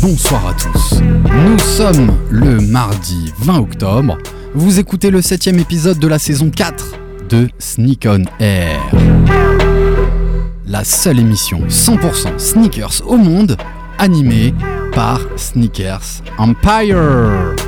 bonsoir à tous. Nous sommes le mardi 20 octobre. Vous écoutez le septième épisode de la saison 4 de Sneak on Air. La seule émission 100% sneakers au monde, animée par Sneakers Empire.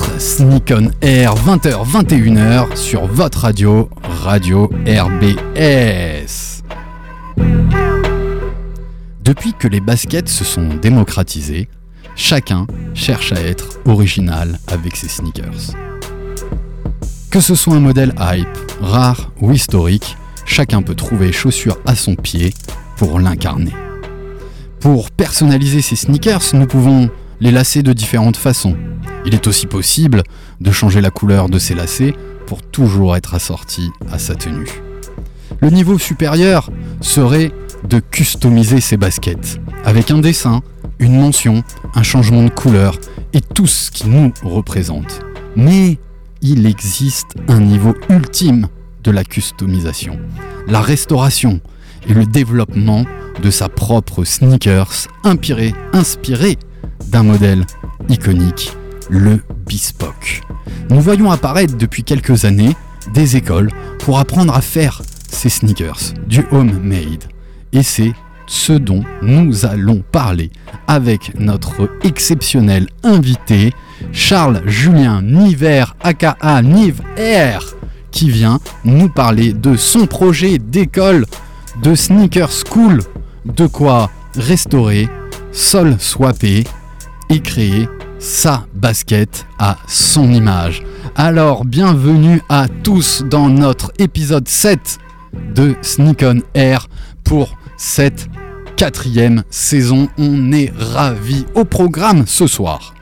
Sneak on Air, 20h, 21h, sur votre radio, Radio RBS. Depuis que les baskets se sont démocratisées, chacun cherche à être original avec ses sneakers. Que ce soit un modèle hype, rare ou historique, chacun peut trouver chaussures à son pied pour l'incarner. Pour personnaliser ses sneakers, nous pouvons les lacer de différentes façons. Il est aussi possible de changer la couleur de ses lacets pour toujours être assorti à sa tenue. Le niveau supérieur serait de customiser ses baskets avec un dessin, une mention, un changement de couleur et tout ce qui nous représente. Mais il existe un niveau ultime de la customisation, la restauration et le développement de sa propre sneakers inspiré, inspiré d'un modèle iconique, le bespoke. Nous voyons apparaître depuis quelques années des écoles pour apprendre à faire ces sneakers, du homemade. Et c'est ce dont nous allons parler avec notre exceptionnel invité, Charles Julien Niver, aka Nive qui vient nous parler de son projet d'école de Sneaker School, de quoi restaurer, sol swapper et créer sa basket à son image. Alors, bienvenue à tous dans notre épisode 7 de Sneak on Air pour cette quatrième saison. On est ravis au programme ce soir.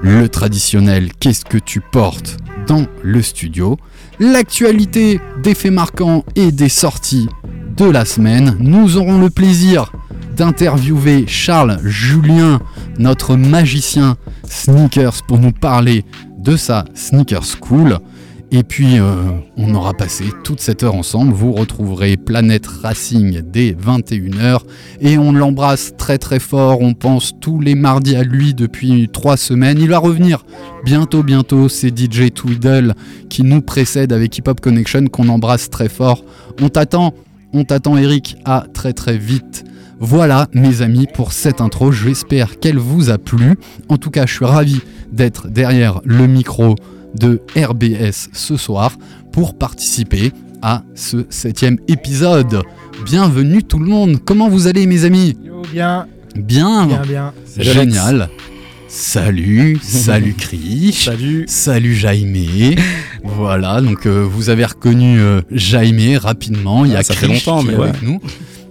Le traditionnel Qu'est-ce que tu portes dans le studio? L'actualité des faits marquants et des sorties de la semaine. Nous aurons le plaisir d'interviewer Charles Julien, notre magicien sneakers, pour nous parler de sa sneaker school. Et puis, euh, on aura passé toute cette heure ensemble. Vous retrouverez Planète Racing dès 21h. Et on l'embrasse très très fort. On pense tous les mardis à lui depuis trois semaines. Il va revenir bientôt, bientôt. C'est DJ Twiddle qui nous précède avec Hip Hop Connection qu'on embrasse très fort. On t'attend, on t'attend Eric. À très très vite. Voilà mes amis pour cette intro, j'espère qu'elle vous a plu. En tout cas, je suis ravi d'être derrière le micro de RBS ce soir pour participer à ce septième épisode. Bienvenue tout le monde, comment vous allez mes amis? Yo, bien, Bien, bien, bien. génial. Salut, salut Krish. Salut. Salut Jaime. voilà, donc euh, vous avez reconnu euh, Jaime rapidement. Il y a Ah, ça fait Krish longtemps, qui mais est ouais. avec nous.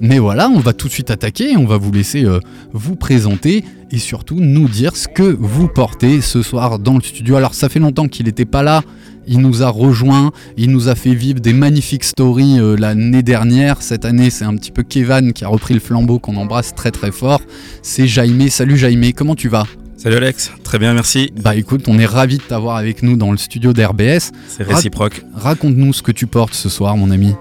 Mais voilà, on va tout de suite attaquer. On va vous laisser euh, vous présenter et surtout nous dire ce que vous portez ce soir dans le studio. Alors ça fait longtemps qu'il n'était pas là. Il nous a rejoint, il nous a fait vivre des magnifiques stories euh, l'année dernière. Cette année, c'est un petit peu Kevin qui a repris le flambeau, qu'on embrasse très très fort. C'est Jaime. Salut Jaime, comment tu vas? Salut Alex, très bien, merci. Bah écoute, on est ravis de t'avoir avec nous dans le studio d'RBS. C'est réciproque. Raconte-nous ce que tu portes ce soir, mon ami.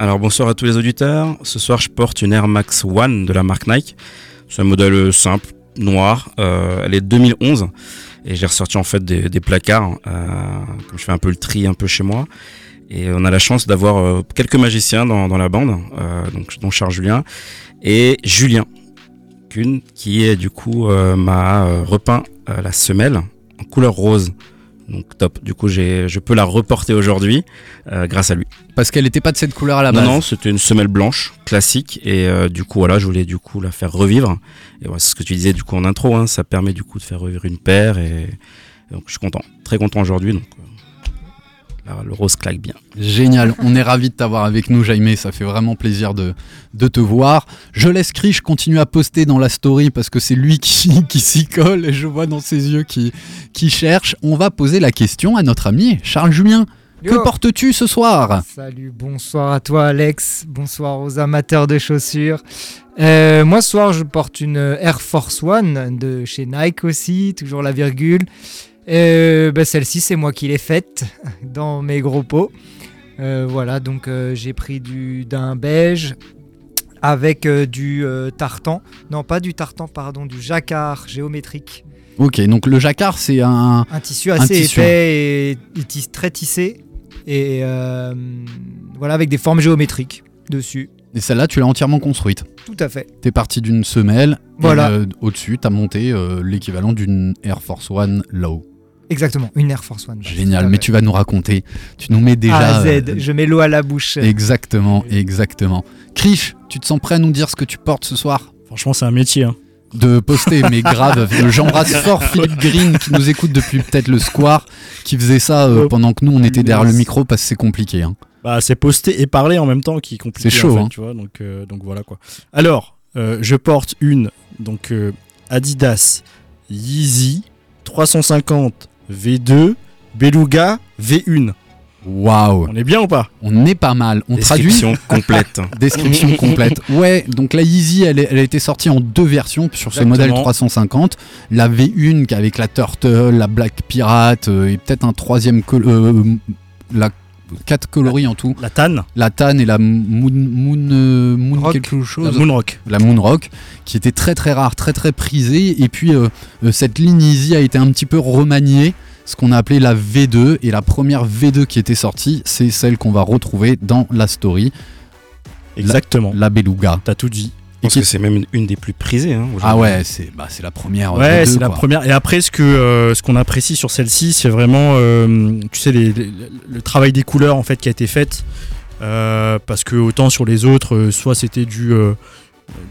Alors bonsoir à tous les auditeurs. Ce soir, je porte une Air Max One de la marque Nike. C'est un modèle simple, noir. Euh, elle est 2011 et j'ai ressorti en fait des, placards. euh, comme je fais un peu le tri un peu chez moi. Et on a la chance d'avoir euh, quelques magiciens dans, la bande, donc, dont Charles Julien et Julien Kuhn, qui est du coup m'a repeint la semelle en couleur rose Donc top. Du coup, j'ai, je peux la reporter aujourd'hui euh, grâce à lui. Parce qu'elle n'était pas de cette couleur à la base. non, c'était une semelle blanche classique et euh, du coup voilà, je voulais du coup la faire revivre. Et voilà, c'est ce que tu disais du coup en intro, hein, ça permet du coup de faire revivre une paire et, et donc je suis content, très content aujourd'hui. Donc euh, là, le rose claque bien. Génial, on est ravis de t'avoir avec nous Jaime, ça fait vraiment plaisir de, de te voir. Je laisse Krish continuer à poster dans la story parce que c'est lui qui, qui s'y colle et je vois dans ses yeux qui, qui cherche. On va poser la question à notre ami Charles Julien. Que portes-tu ce soir? Salut, bonsoir à toi Alex, bonsoir aux amateurs de chaussures. Euh, moi ce soir je porte une Air Force One de chez Nike aussi, toujours la virgule. Euh, bah, Celle-ci c'est moi qui l'ai faite dans mes gros pots. Euh, voilà donc euh, j'ai pris du d'un beige avec euh, du tartan. Non pas du tartan pardon, du jacquard géométrique. Ok, donc le jacquard c'est un... Un tissu assez tissu. épais et, et très tissé. Et voilà avec des formes géométriques dessus. Et celle-là tu l'as entièrement construite. Tout à fait. T'es parti d'une semelle, Voilà. euh, au-dessus t'as monté euh, l'équivalent d'une Air Force One Low. Exactement, une Air Force One. Génial, à mais tu vas nous raconter, tu nous mets A déjà... à Z, euh, je mets l'eau à la bouche. Exactement, exactement. Krish, tu te sens prêt à nous dire ce que tu portes ce soir? Franchement, c'est un métier. hein. de poster, mais grave. J'embrasse fort Philippe Green qui nous écoute depuis peut-être le square, qui faisait ça euh, Oh, pendant que nous on était derrière le micro parce que c'est compliqué. hein. Bah, c'est poster et parler en même temps qui est compliqué. C'est chaud, en fait, hein. tu vois. Donc, euh, donc voilà quoi. Alors, euh, je porte une donc euh, Adidas Yeezy 350 V2 Beluga V1. Waouh, On est bien ou pas? On est pas mal. On traduit Description complète. description complète. Ouais, donc la Yeezy, elle, a été sortie en deux versions sur ce Exactement. modèle 350. La V1 qui avec la Turtle, la Black Pirate euh, et peut-être un troisième, col- euh, la quatre coloris en tout. La Tan, La Tan et la Moon, moon, euh, moon Rock. quelque la chose. Moonrock. la Moonrock, qui était très très rare, très très prisée. Et puis euh, euh, cette ligne Easy a été un petit peu remaniée, ce qu'on a appelé la V2. Et la première V2 qui était sortie, c'est celle qu'on va retrouver dans la story, Exactement. la Beluga. T'as tout dit. Je pense que c'est même une, une des plus prisées. Hein, Ah ouais, c'est bah, c'est la première. euh, Ouais, V2, c'est la première. Et après, ce que euh, ce qu'on apprécie sur celle-ci, c'est vraiment, euh, tu sais, les- les- le travail des couleurs en fait qui a été fait. Euh, parce que autant sur les autres, euh, soit c'était du, euh,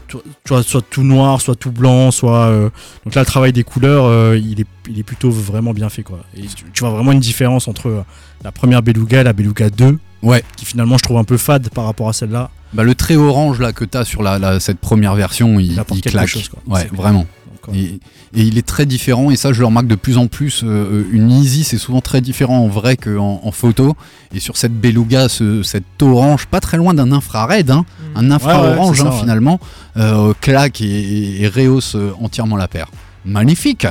tu tu vois, soit tout noir, soit tout blanc, soit. euh, donc là, le travail des couleurs, euh, il est, il est plutôt vraiment bien fait quoi. Et tu, tu vois vraiment une différence entre euh, la première Beluga et la Beluga 2. Ouais. Qui finalement, je trouve un peu fade par rapport à celle-là. Bah, le trait orange là que t'as sur la, la- cette première version, il, Il claque. chose, quoi. Ouais, vraiment. Donc, euh, Et, et il est très différent, et ça je le remarque de plus en plus. euh, une Easy c'est souvent très différent en vrai qu'en en photo. Et sur cette Beluga, ce, cette orange, pas très loin d'un infrared, hein, un infra-orange hein, ouais. finalement, euh, claque et, et rehausse euh, entièrement la paire. Magnifique!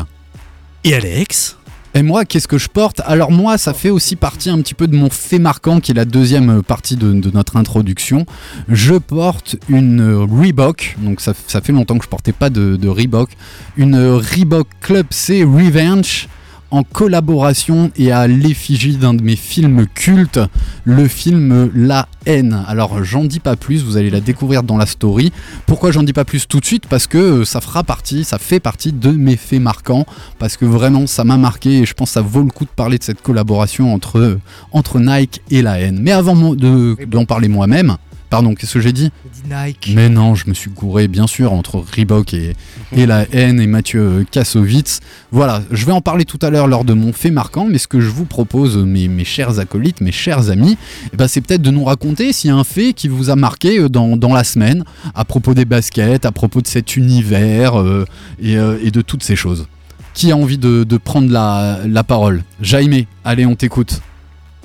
Et Alex? Et moi, qu'est-ce que je porte Alors moi, ça fait aussi partie un petit peu de mon fait marquant, qui est la deuxième partie de, notre introduction. Je porte une Reebok, donc ça, fait longtemps que je portais pas de, Reebok, une Reebok Club C Revenge en collaboration et à l'effigie d'un de mes films cultes, le film La haine. Alors j'en dis pas plus, vous allez la découvrir dans la story. Pourquoi j'en dis pas plus tout de suite? Parce que euh, ça fera partie, ça fait partie de mes faits marquants parce que vraiment ça m'a marqué et je pense que ça vaut le coup de parler de cette collaboration entre, entre Nike et la haine. Mais avant de- d'en parler moi-même, pardon, qu'est-ce que j'ai dit J'ai dit Nike. Mais non, je me suis gouré bien sûr entre Reebok et, et la haine et Mathieu Kassovitz. Voilà, je vais en parler tout à l'heure lors de mon fait marquant, mais ce que je vous propose, mes, mes chers acolytes, mes chers amis, eh ben, c'est peut-être de nous raconter s'il y a un fait qui vous a marqué euh, dans, dans la semaine à propos des baskets, à propos de cet univers euh, et, euh, et de toutes ces choses. Qui a envie de, de prendre la, la parole? Jaime, allez, on t'écoute.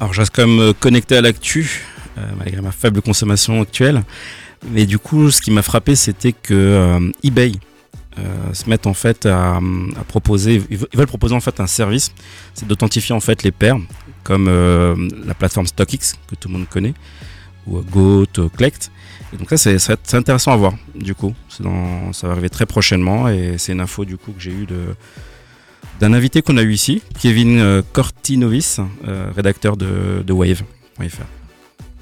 Alors je reste quand même connecté à l'actu, malgré ma faible consommation actuelle. Mais du coup, ce qui m'a frappé, c'était que euh, eBay euh, se met en fait à, proposer, ils ve- ils veulent proposer en fait un service, c'est d'authentifier en fait les paires, comme euh, la plateforme StockX que tout le monde connaît, ou euh, Goat, euh, Collect. Et donc ça, c'est intéressant à voir. Du coup, ça va arriver très prochainement et c'est une info du coup que j'ai eu de d'un invité qu'on a eu ici, Kevin euh, Cortinovis, euh, rédacteur de, de Wave.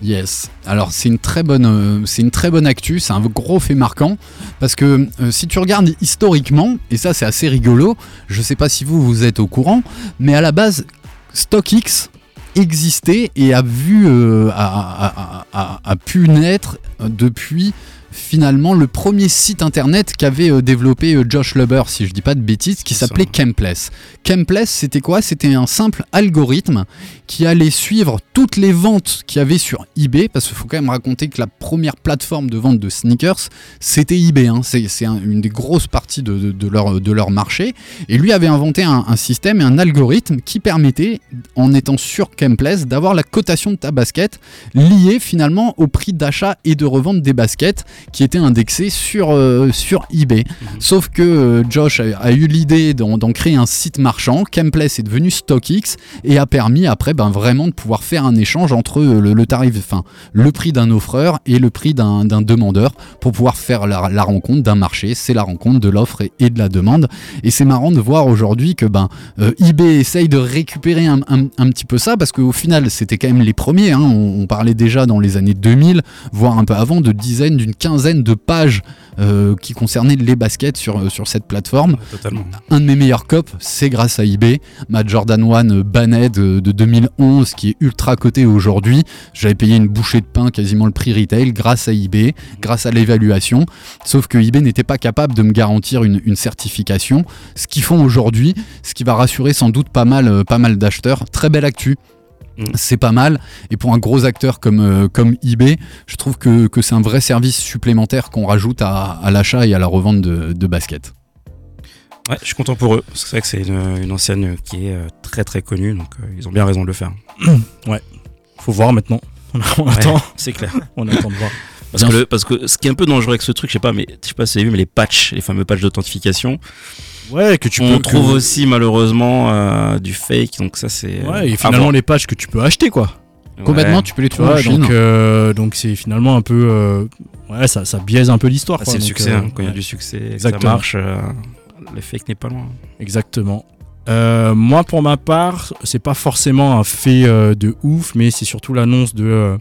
Yes. Alors c'est une très bonne, euh, c'est une très bonne actu. C'est un gros fait marquant parce que euh, si tu regardes historiquement, et ça c'est assez rigolo. Je sais pas si vous vous êtes au courant, mais à la base, StockX existait et a vu euh, a, a- pu naître depuis finalement le premier site internet qu'avait euh, développé euh, Josh Luber si je dis pas de bêtises qui s'appelait ça. Chempless. Chempless c'était quoi? C'était un simple algorithme qui allait suivre toutes les ventes qu'il y avait sur eBay parce qu'il faut quand même raconter que la première plateforme de vente de sneakers c'était eBay hein. c'est c'est un- une des grosses parties de, de- de leur, de leur marché et lui avait inventé un, un système et un algorithme qui permettait, en étant sur Chempless, d'avoir la cotation de ta basket liée finalement au prix d'achat et de revente des baskets qui étaient indexés sur, euh, sur eBay. Sauf que euh, Josh a, a eu l'idée d'en créer un site marchand. Chempless est devenu StockX et a permis après ben, vraiment de pouvoir faire un échange entre euh, le, le tarif, enfin le prix d'un offreur et le prix d'un d'un demandeur pour pouvoir faire la, la rencontre d'un marché. C'est la rencontre de l'offre et, et de la demande. Et c'est marrant de voir aujourd'hui que ben, euh, eBay essaye de récupérer un, un- un petit peu ça parce qu'au final c'était quand même les premiers. hein. On, on parlait déjà dans les années 2000, voire un peu avant, de dizaines, d'une quinzaine de pages euh, qui concernaient les baskets sur, euh, sur cette plateforme. Totalement. Un de mes meilleurs cops, c'est grâce à eBay. Ma Jordan 1 Banned de, de 2011 qui est ultra cotée aujourd'hui. J'avais payé une bouchée de pain, quasiment le prix retail, grâce à eBay, grâce à l'évaluation. Sauf que eBay n'était pas capable de me garantir une, une certification. Ce qu'ils font aujourd'hui, ce qui va rassurer sans doute pas mal, euh, pas mal d'acheteurs. Très belle actu. Mm. C'est pas mal. Et pour un gros acteur comme, euh, comme eBay, je trouve que, que c'est un vrai service supplémentaire qu'on rajoute à, à l'achat et à la revente de, de baskets. Ouais, je suis content pour eux. parce que C'est vrai que c'est une, une enseigne qui est euh, très très connue, donc euh, ils ont bien raison de le faire. Faut voir maintenant. On, Ouais, attend, c'est clair. on attend de voir. Parce que, le- parce que ce qui est un peu dangereux avec ce truc, je sais pas, mais je sais pas si vous avez vu, mais les patchs, les fameux patchs d'authentification, Ouais, que tu on peux trouve que- aussi malheureusement euh, du fake, donc ça c'est. Ouais, et finalement les patchs que tu peux acheter quoi. Complètement, Ouais. tu peux les trouver Chine. donc euh, donc c'est finalement un peu euh, ouais ça, ça biaise un peu l'histoire. Ah, quoi, c'est le succès, euh, hein, quand il y a ouais, du succès, que ça Exactement. marche, euh, le fake n'est pas loin. Exactement. Euh, moi pour ma part c'est pas forcément un fait euh, de ouf mais c'est surtout l'annonce de euh,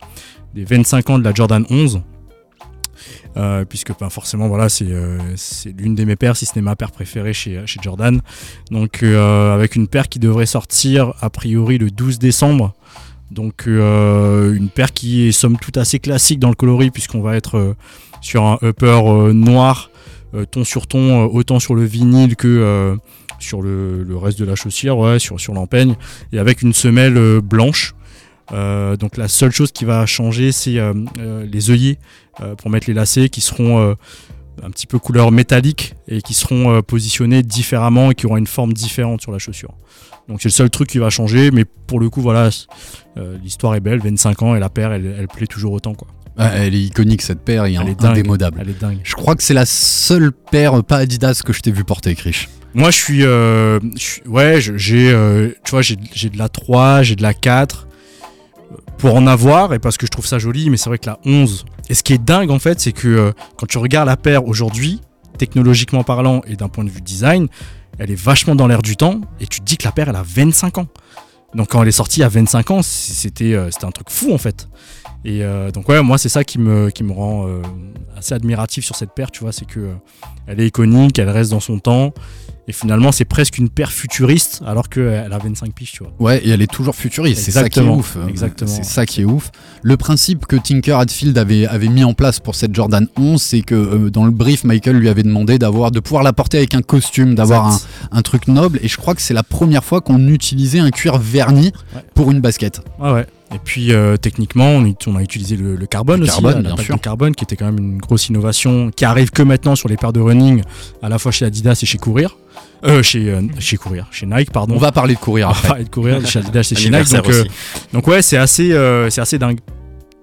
des 25 ans de la Jordan 11. Euh, puisque ben, forcément voilà c'est euh, l'une de mes paires si ce n'est ma paire préférée chez, chez Jordan. Donc euh, avec une paire qui devrait sortir a priori le 12 décembre. Donc euh, une paire qui est somme toute assez classique dans le coloris puisqu'on va être euh, sur un upper euh, noir euh, ton sur ton euh, autant sur le vinyle que euh, sur le, reste de la chaussure ouais sur, l'empeigne et avec une semelle euh, blanche euh, donc la seule chose qui va changer, c'est euh, euh, les œillets pour mettre les lacets qui seront un petit peu couleur métallique et qui seront positionnés différemment et qui auront une forme différente sur la chaussure. Donc c'est le seul truc qui va changer, mais pour le coup voilà, l'histoire est belle, 25 ans et la paire elle, elle plaît toujours autant quoi. Ouais, elle est iconique cette paire et Elle est dingue. indémodable. Elle est dingue. Je crois que c'est la seule paire pas Adidas que je t'ai vu porter, Krish. Moi je suis, euh, je suis- ouais, j'ai, euh, tu vois, j'ai de la 3, j'ai de la 4 euh, pour en avoir et parce que je trouve ça joli, mais c'est vrai que la 11. Et ce qui est dingue en fait, c'est que euh, quand tu regardes la paire aujourd'hui, technologiquement parlant et d'un point de vue design, elle est vachement dans l'air du temps et tu te dis que la paire elle a 25 ans. Donc quand elle est sortie à 25 ans, euh, c'était un truc fou en fait. Et euh, donc ouais, moi c'est ça qui me, rend assez admiratif sur cette paire, tu vois, c'est que elle est iconique, elle reste dans son temps. Et finalement, c'est presque une paire futuriste alors qu'elle a 25 piges, tu vois. Ouais, et elle est toujours futuriste, c'est ça qui est ouf. exactement. C'est ça qui est ouf. Le principe que Tinker Hatfield avait, avait mis en place pour cette Jordan 11, c'est que euh, dans le brief, Michael lui avait demandé d'avoir de pouvoir la porter avec un costume, d'avoir un, truc noble. Et je crois que c'est la première fois qu'on utilisait un cuir verni Ouais. pour une basket. Ouais, ouais. Et puis euh, techniquement, on, a utilisé le, le carbone Le aussi, carbone, la bien sûr. carbone qui était quand même une grosse innovation qui arrive que maintenant sur les paires de running, à la fois chez Adidas et chez Courir. Euh, chez, euh, chez Courir, chez Nike, pardon. On va parler de courir On va après. parler de courir chez Adidas et chez Nike. Donc, euh, donc ouais, c'est assez, euh, c'est assez dingue.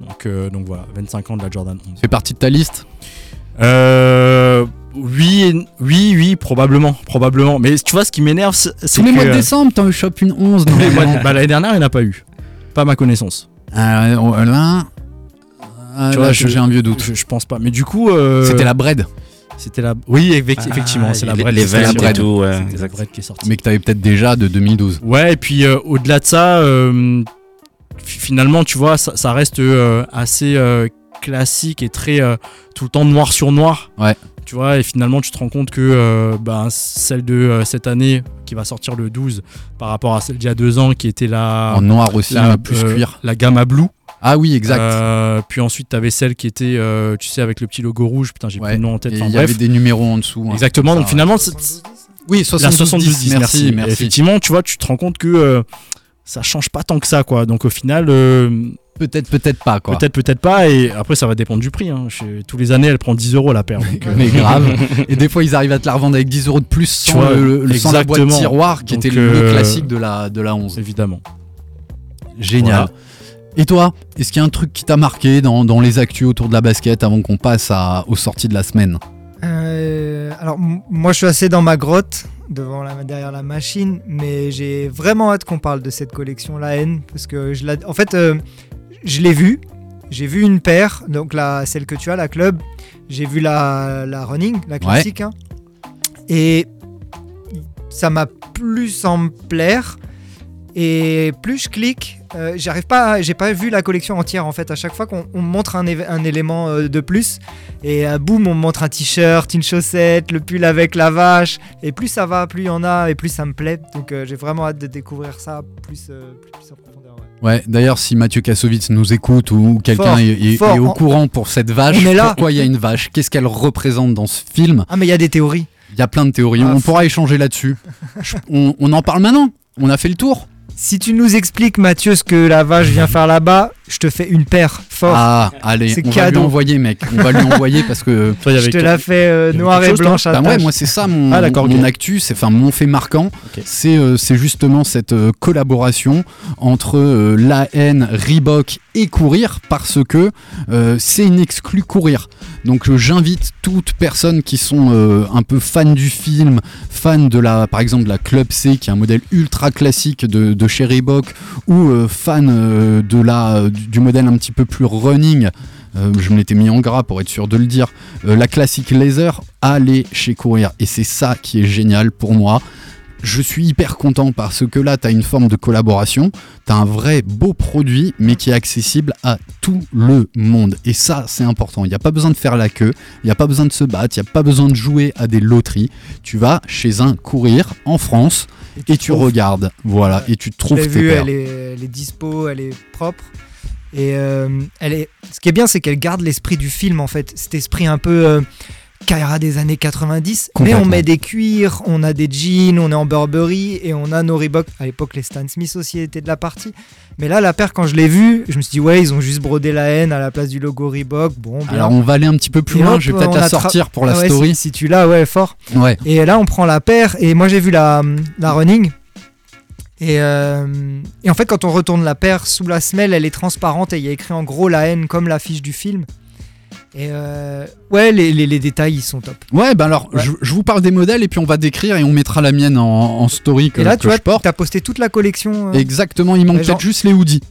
Donc, euh, donc voilà, 25 ans de la Jordan 11. fait partie de ta liste? Euh, oui, oui, oui, probablement, probablement. Mais tu vois, ce qui m'énerve, c'est c'est Tous les que, mois de décembre, t'en chopes une 11. tous les mois de- normalement. bah, l'année dernière, il n'y en a pas eu. Pas à ma connaissance. Euh, oh, là, Tu là, vois, j'ai un vieux doute. Je, je pense pas. Mais du coup, euh, C'était la bread, C'était la. Oui, effect- effectivement, Ah, c'est la bread. Les bread. et tout, ouais, la qui est sortie. mais que t'avais peut-être déjà de 2012. Ouais, et puis euh, au-delà de ça, euh, fi- finalement, tu vois, ça, ça reste euh, assez euh, classique et très euh, tout le temps noir sur noir. Ouais. Tu vois, et finalement, tu te rends compte que euh, ben, celle de euh, cette année, qui va sortir le 12, par rapport à celle d'il y a deux ans, qui était la, En noir aussi, la, plus euh, cuir. la gamme à blue. Ah oui, exact. Euh, puis ensuite, tu avais celle qui était, euh, tu sais, avec le petit logo rouge. Putain, j'ai Ouais. plus le nom en tête. Enfin, il y avait des numéros en dessous. hein. Exactement. Ça, Donc finalement, c'est- Oui, la 72, 72 merci, merci. merci. Effectivement, tu vois, tu te rends compte que euh, ça change pas tant que ça, quoi. Donc au final, Peut-être, peut-être pas, quoi. peut-être, peut-être pas. Et après, ça va dépendre du prix. Hein. Tous les années, elle prend 10 euros la paire. donc, euh, Mais grave. Et des fois, ils arrivent à te la revendre avec 10 euros de plus Tu sans, vois, le, le- sans la boîte tiroir qui Donc, était le, le euh, classique de la, de la 11. évidemment. Génial. Voilà. Et toi, est-ce qu'il y a un truc qui t'a marqué dans, dans les actus autour de la basket avant qu'on passe à, aux sorties de la semaine? Euh, alors, moi, je suis assez dans ma grotte, devant la, derrière la machine, mais j'ai vraiment hâte qu'on parle de cette collection, la N, parce que je la, en fait, euh, je l'ai vue. J'ai vu une paire, donc la, celle que tu as, la club. J'ai vu la, la running, la classique. hein. et ça m'a plus semble plaire. Et plus je clique, euh, j'arrive pas, j'ai pas vu la collection entière en fait. À chaque fois qu'on on montre un, élément euh, de plus, et euh, boum, on me montre un t-shirt, une chaussette, le pull avec la vache. Et plus ça va, plus il y en a, et plus ça me plaît. Donc euh, j'ai vraiment hâte de découvrir ça plus, plus, plus en profondeur. ouais. Ouais, d'ailleurs, si Mathieu Kassovitz nous écoute ou quelqu'un est, au courant pour cette vache, là. pourquoi il y a une vache? Qu'est-ce qu'elle représente dans ce film? Ah, mais il y a des théories. Il y a plein de théories. Ah, on pourra échanger là-dessus. On en parle maintenant. On a fait le tour. Si tu nous expliques, Mathieu, ce que la vache vient faire là-bas, je te fais une paire fort. Ah, allez, C'est on va lui cadeau. envoyer, mec. On va lui envoyer parce que. Toi, je te la fais euh, noire et chose, blanche à Bah ouais, moi c'est ça mon, Ah, d'accord, mon actu, c'est enfin mon fait marquant, c'est euh, c'est justement cette euh, collaboration entre euh, l'AN, Reebok et Courir parce que euh, c'est une exclue Courir. Donc euh, j'invite toutes personnes qui sont euh, un peu fans du film, fans de la par exemple de la Club C qui est un modèle ultra classique de, de ou euh, fans euh, de la du, modèle un petit peu plus running je me l'étais mis en gras pour être sûr de le dire. La classique laser, allez chez Courir. Et c'est ça qui est génial pour moi. Je suis hyper content parce que là, tu as une forme de collaboration, tu as un vrai beau produit, mais qui est accessible à tout le monde. Et ça, c'est important. Il n'y a pas besoin de faire la queue, il n'y a pas besoin de se battre, il n'y a pas besoin de jouer à des loteries. Tu vas chez un courir en France et tu regardes. Voilà, et tu trouves tes est, elle est dispo, elle est propre. Et euh, elle est... ce qui est bien, c'est qu'elle garde l'esprit du film, en fait. Cet esprit un peu euh, Kaira des années 90. Mais on met des cuirs, on a des jeans, on est en Burberry et on a nos Reebok. À l'époque, les Stan Smith aussi étaient de la partie. Mais là, la paire, quand je l'ai vue, je me suis dit, ouais, ils ont juste brodé la haine à la place du logo Reebok. Bon, bien. Alors on va aller un petit peu plus Et loin, hop, je vais peut-être la sortir pour la Ah ouais, story. Si, si tu l'as, ouais, fort. Ouais. Et là, on prend la paire. Et moi, j'ai vu la, la running. Et, euh, et en fait, quand on retourne la paire sous la semelle, elle est transparente et il y a écrit en gros la haine comme l'affiche du film. Et euh, ouais, les, les- les détails, ils sont top. Ouais, ben alors, Ouais. Je, je vous parle des modèles et puis on va décrire et on mettra la mienne en, en story que, et là, que tu vois, je porte. tu as posté toute la collection. euh, Exactement, il manque Ouais, genre- peut-être juste les hoodies.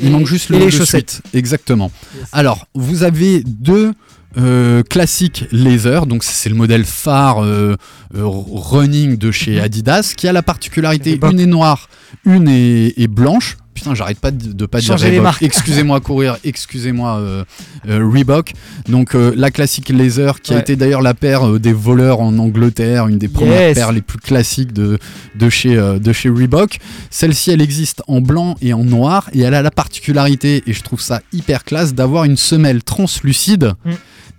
Il et- manque juste le, les le chaussettes. suite. Exactement. Yes. Alors, vous avez deux euh, classiques laser, donc c'est le modèle phare euh, euh, running de chez Mhm. Adidas, qui a la particularité, une est noire, une est, est blanche. Putain, j'arrête pas de, de pas dire Changer Reebok. Excusez-moi courir, excusez-moi euh, euh, Reebok. Donc euh, la classique laser qui a été d'ailleurs la paire des voleurs en Angleterre, une des premières Yes. paires les plus classiques de, de, chez, de chez Reebok. Celle-ci, elle existe en blanc et en noir et elle a la particularité, et je trouve ça hyper classe, d'avoir une semelle translucide. Mm.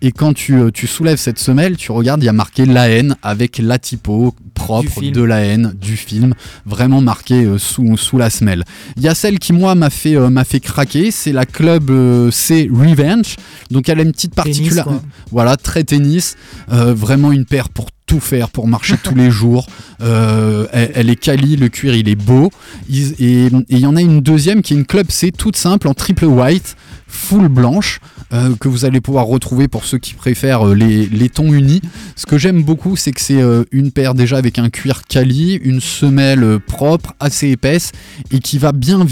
Et quand tu, euh, tu soulèves cette semelle, tu regardes, il y a marqué la haine avec la typo propre de la haine du film, vraiment marqué euh, sous, sous la semelle. Il y a celle qui, moi, m'a fait, euh, m'a fait craquer, c'est la Club C Revenge. Donc elle a une petite particularité. Voilà, très tennis. Euh, vraiment une paire pour tout faire, pour marcher tous les jours. Euh, elle, elle est quali, le cuir il est beau. Ils- et il y en a une deuxième qui est une club C toute simple en triple white, full blanche, euh, que vous allez pouvoir retrouver pour ceux qui préfèrent euh, les, les tons unis. Ce que j'aime beaucoup, c'est que c'est euh, une paire déjà avec un cuir quali, une semelle propre, assez épaisse, et qui va bien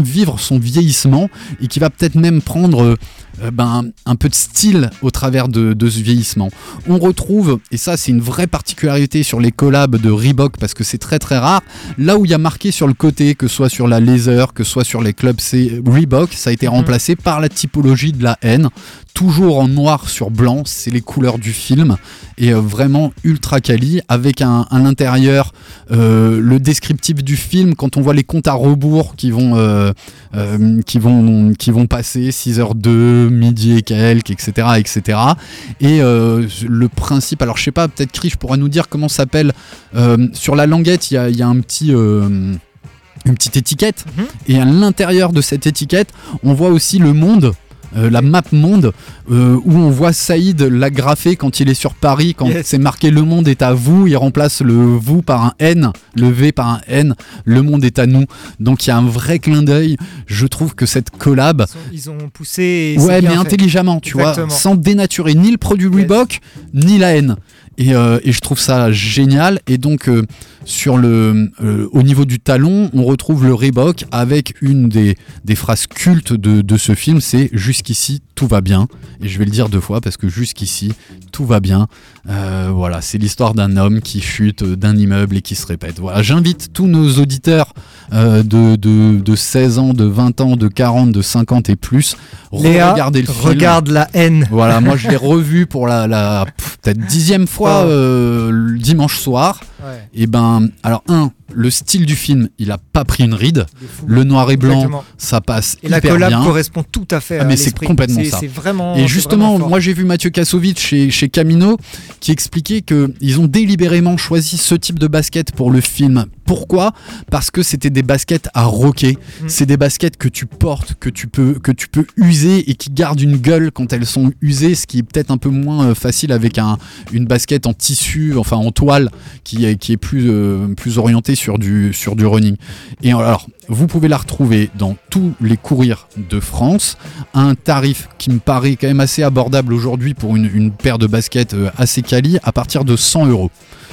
vivre son vieillissement, et qui va peut-être même prendre euh, ben, un peu de style au travers de, de ce vieillissement. On retrouve, et ça c'est une vraie particularité sur les collabs de Reebok, parce que c'est très très rare, là où il y a marqué sur le côté, que ce soit sur la laser, que ce soit sur les clubs C Reebok, ça a été Mhm. remplacé par la typologie de la N, toujours en noir sur blanc, c'est les couleurs du film et euh, vraiment ultra quali avec un, à l'intérieur euh, le descriptif du film quand on voit les comptes à rebours qui vont euh, euh, qui vont qui vont passer 6h02 midi et quelques etc etc et le principe alors je sais pas peut-être Chris pourra nous dire comment ça s'appelle sur la languette il y a, il y a un petit une petite étiquette Mhm. et à l'intérieur de cette étiquette on voit aussi le monde euh, la map monde euh, où on voit Saïd l'agrafer quand il est sur Paris quand Yes. c'est marqué le monde est à vous il remplace le vous par un N le V par un N le monde est à nous donc il y a un vrai clin d'œil je trouve que cette collab Ils, ont poussé. ouais mais fait. intelligemment tu Exactement. vois sans dénaturer ni le produit Yes. Reebok ni la haine et, euh, et je trouve ça génial et donc euh, sur le euh, au niveau du talon on retrouve le Reebok avec une des, des phrases cultes de, de ce film c'est jusqu'ici tout va bien et je vais le dire deux fois parce que jusqu'ici tout va bien Euh, voilà c'est l'histoire d'un homme qui chute euh, d'un immeuble et qui se répète voilà j'invite tous nos auditeurs euh, de, de, de 16 ans de 20 ans de 40 de 50 et plus Léa, regardez le film regarde la haine. voilà, moi je l'ai revu pour la, la pff, peut-être dixième fois Oh. le dimanche soir. Ouais, Et ben, alors un, le style du film, il a pas pris une ride. Le noir et blanc, Exactement. ça passe Et la collab bien. correspond tout à fait Ah, mais c'est complètement ça. Vraiment. Et justement, vraiment moi j'ai vu Mathieu Kassovitch chez, chez Camino qui expliquait qu'ils ont délibérément choisi ce type de basket pour le film. Pourquoi? Parce que c'était des baskets à rocker. Mm. C'est des baskets que tu portes, que tu, peux, que tu peux user et qui gardent une gueule quand elles sont usées, ce qui est peut-être un peu moins euh, facile avec un, une basket en tissu, enfin en toile, qui qui est plus, euh, plus orientée sur du, sur du running. Et alors, vous pouvez la retrouver dans tous les courriers de France à un tarif qui me paraît quand même assez abordable aujourd'hui pour une, une paire de baskets euh, assez quali à partir de 100 euros.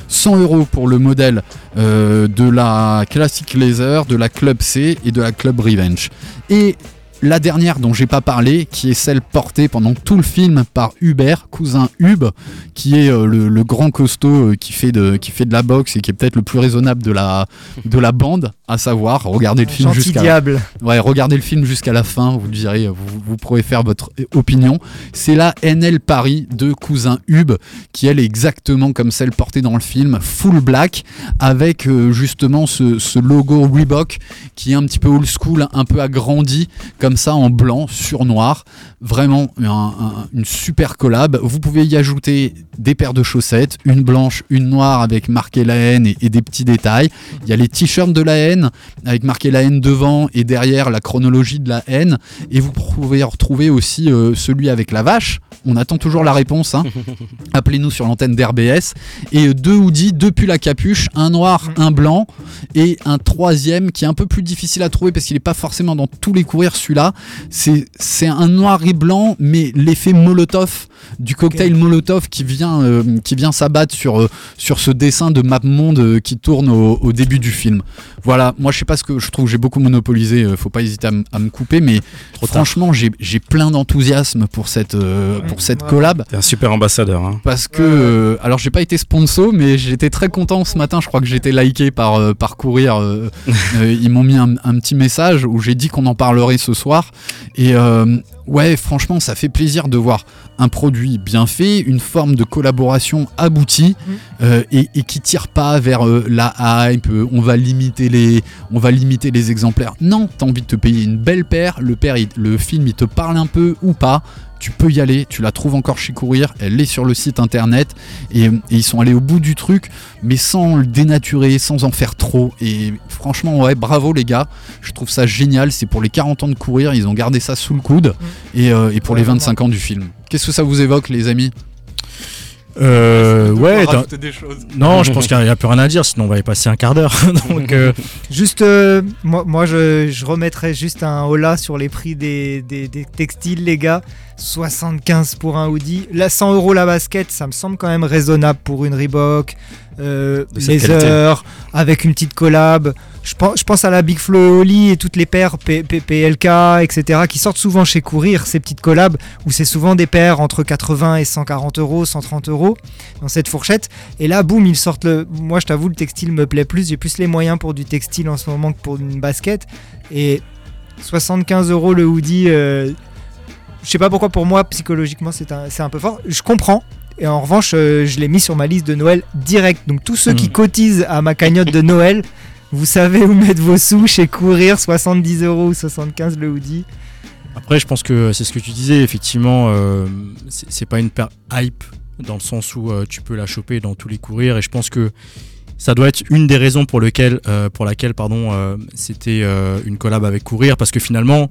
100 euros pour le modèle euh, de la Classic Laser, de la Club C et de la Club Revenge. Et la dernière dont j'ai pas parlé, qui est celle portée pendant tout le film par Hubert, cousin Hub, qui est euh, le, le grand costaud euh, qui, fait de, qui fait de la boxe et qui est peut-être le plus raisonnable de la, de la bande, à savoir, regardez le film jusqu'à. Ouais, regardez le film jusqu'à la fin, vous direz, vous, vous pourrez faire votre opinion. C'est la NL Paris de Cousin Hub, qui elle est exactement comme celle portée dans le film, full black, avec euh, justement ce, ce logo Reebok qui est un petit peu old school, un peu agrandi, comme ça en blanc sur noir. Vraiment un- un- une super collab. Vous pouvez y ajouter des paires de chaussettes, une blanche, une noire avec marqué la haine et, et des petits détails. Il y a les t-shirts de la haine avec marqué la haine devant et derrière la chronologie de la haine. Et vous pouvez retrouver aussi euh, celui avec la vache. On attend toujours la réponse. hein. Appelez-nous sur l'antenne d'RBS. Et euh, deux hoodies, deux pulls à capuche, un noir, un blanc et un troisième qui est un peu plus difficile à trouver parce qu'il n'est pas forcément dans tous les courriers celui-là. C'est c'est un noir et blanc, mais l'effet Molotov du cocktail Molotov qui vient, euh, qui vient s'abattre sur, euh, sur ce dessin de map monde euh, qui tourne au, au début du film. Voilà, moi je sais pas ce que je trouve, j'ai beaucoup monopolisé, faut pas hésiter à, me couper, mais Trop franchement j'ai j'ai plein d'enthousiasme pour cette, euh, pour cette Ouais. collab. T'es un super ambassadeur. Hein. Parce que, euh, alors j'ai pas été sponsor, mais j'étais très content ce matin. Je crois que j'ai été liké par, euh, par Courir. euh, euh, ils m'ont mis un, un petit message où j'ai dit qu'on en parlerait ce soir. Et euh, ouais, franchement, ça fait plaisir de voir un produit bien fait, une forme de collaboration aboutie euh, et, et qui tire pas vers euh, la hype. on va limiter les, on va limiter les exemplaires. Non, t'as envie de te payer une belle paire. Le, père, il- le film, il te parle un peu ou pas tu peux y aller, tu la trouves encore chez Courir, elle est sur le site internet et, et ils sont allés au bout du truc, mais sans le dénaturer, sans en faire trop. Et franchement, ouais, bravo les gars, je trouve ça génial. C'est pour les 40 ans de Courir, ils ont gardé ça sous le coude et, euh, et pour Ouais, les 25 ans du film. Qu'est-ce que ça vous évoque, les amis? Euh, ouais, des choses. non, je pense qu'il n'y a plus rien à dire, sinon on va y passer un quart d'heure. Donc, euh, Juste, euh, moi, moi je, je remettrais juste un hola sur les prix des, des- des textiles, les gars. 75 pour un hoodie. Là, 100 euros la basket, ça me semble quand même raisonnable pour une Reebok. Euh, qualité. Laser, avec une petite collab. Je pense, je pense à la Big Flow Oli et toutes les paires P- P- PLK, etc., qui sortent souvent chez Courir, ces petites collabs, où c'est souvent des paires entre 80 et 140 euros, 130 euros, dans cette fourchette. Et là, boum, ils sortent le. Moi, je t'avoue, le textile me plaît plus. J'ai plus les moyens pour du textile en ce moment que pour une basket. Et 75 euros le hoodie. euh, je sais pas pourquoi pour moi psychologiquement c'est un, un peu fort. Je comprends. Et en revanche, euh, je l'ai mis sur ma liste de Noël direct. Donc tous ceux qui Mhm. cotisent à ma cagnotte de Noël, vous savez où mettre vos sous chez Courir, 70 euros ou 75 le hoodie. Après, je pense que c'est ce que tu disais, effectivement, euh, c'est pas une paire hype dans le sens où euh, tu peux la choper dans tous les courir et je pense que ça doit être une des raisons pour, lequel, euh, pour laquelle pardon, c'était une collab avec Courir parce que finalement,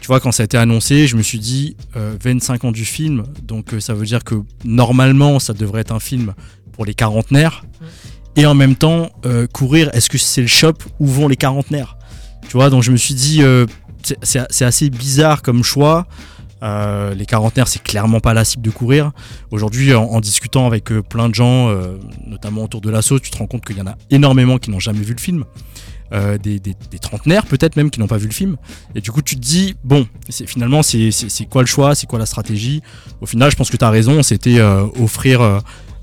tu vois, quand ça a été annoncé, je me suis dit euh, 25 ans du film, donc euh, ça veut dire que normalement, ça devrait être un film pour les quarantenaires. Et en même temps, euh, Courir, est-ce que c'est le shop où vont les quarantenaires? Tu vois, donc je me suis dit, euh, c'est- assez bizarre comme choix. Euh, les quarantenaires, c'est clairement pas la cible de courir. Aujourd'hui, en, en discutant avec euh, plein de gens, euh, notamment autour de l'assaut, tu te rends compte qu'il y en a énormément qui n'ont jamais vu le film. Euh, des, des- des trentenaires peut-être même qui n'ont pas vu le film et du coup tu te dis bon c'est finalement c'est c'est- c'est quoi le choix c'est quoi la stratégie? Au final je pense que tu as raison c'était euh, offrir euh,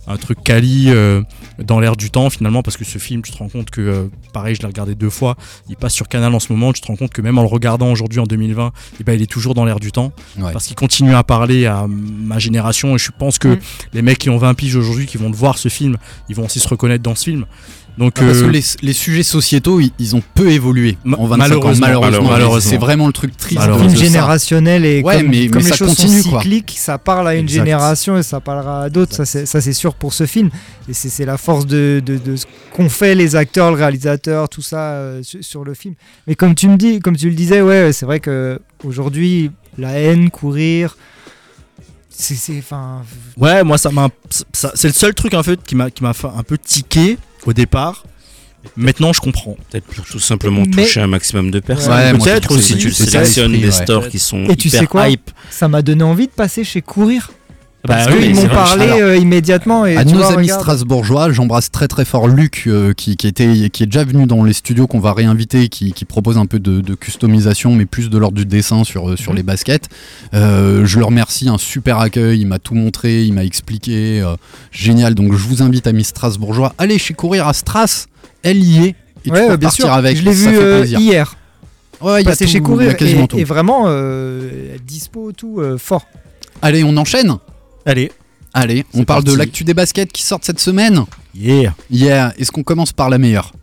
un truc quali euh, dans l'air du temps finalement parce que ce film tu te rends compte que euh, pareil je l'ai regardé deux fois il passe sur Canal en ce moment tu te rends compte que même en le regardant aujourd'hui en 2020 eh ben, il est toujours dans l'air du temps Ouais. parce qu'il continue à parler à ma génération et je pense que Mm. les mecs qui ont 20 piges aujourd'hui qui vont voir ce film ils vont aussi se reconnaître dans ce film donc Ah, Parce que euh, les, les sujets sociétaux, ils, ils ont peu évolué Ma- en 25 ans, malheureusement. C'est vraiment le truc triste. Ça. générationnel et Ouais, comme, mais- comme mais les ça choses continue, sont quoi. cycliques, ça parle à une Exact. génération et ça parlera à d'autres. Ça c'est sûr pour ce film. Et c'est la force de, de, de ce qu'ont fait les acteurs, le réalisateur, tout ça euh, sur, sur le film. Mais comme tu me dis, comme tu le disais, ouais, c'est vrai que aujourd'hui la haine, courir, c'est enfin Ouais, moi ça m'a. C'est le seul truc en fait qui m'a qui m'a un peu tiqué au départ. Maintenant je comprends. Peut-être pour tout simplement Mais- toucher un maximum de personnes. Ouais, Peut-être aussi tu sélectionnes des ouais. stores qui sont Et tu hyper sais quoi? hype. ça m'a donné envie de passer chez courir. Bah Parce oui, qu'ils m'ont parlé Alors, euh, immédiatement et À nos vois, amis regarde. strasbourgeois, j'embrasse très très fort Luc euh, qui, qui, était, qui est déjà venu dans les studios qu'on va réinviter, qui, qui propose un peu de, de customisation, mais plus de l'ordre du dessin sur, euh, sur Mhm. les baskets. Euh, je le remercie, un super accueil, il m'a tout montré, il m'a expliqué, génial. Donc je vous invite, amis strasbourgeois, allez chez Courir à Stras, elle y est. Et Ouais, tu peux bien partir sûr. avec, je l'ai vu hier. Ouais, il chez il y courir a quasiment et, tout. et vraiment dispo tout fort. Allez, on enchaîne Allez. Allez, on parle de l'actu des baskets qui sortent cette semaine. Yeah. Hier, est-ce qu'on commence par la meilleure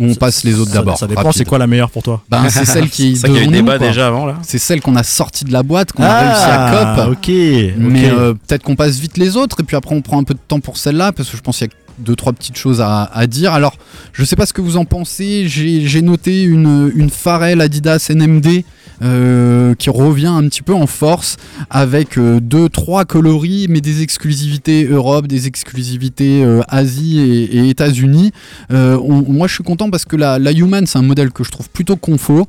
Ou on Ça- passe les autres d'abord Ça dépend, c'est quoi la meilleure pour toi Ben, c'est celle qui est C'est débat déjà avant là. C'est celle qu'on a sortie de la boîte, qu'on a réussi à cop. Ah, ok. Mais ok. euh, peut-être qu'on passe vite les autres et puis après on prend un peu de temps pour celle-là parce que je pense qu'il y a deux trois petites choses à, à dire. Alors je sais pas ce que vous en pensez. J'ai j'ai noté une, une Pharrell Adidas NMD euh, qui revient un petit peu en force avec euh, deux trois coloris mais des exclusivités Europe, des exclusivités euh, Asie et, et États-Unis. Euh, moi je suis content parce que la, la Human c'est un modèle que je trouve plutôt confort,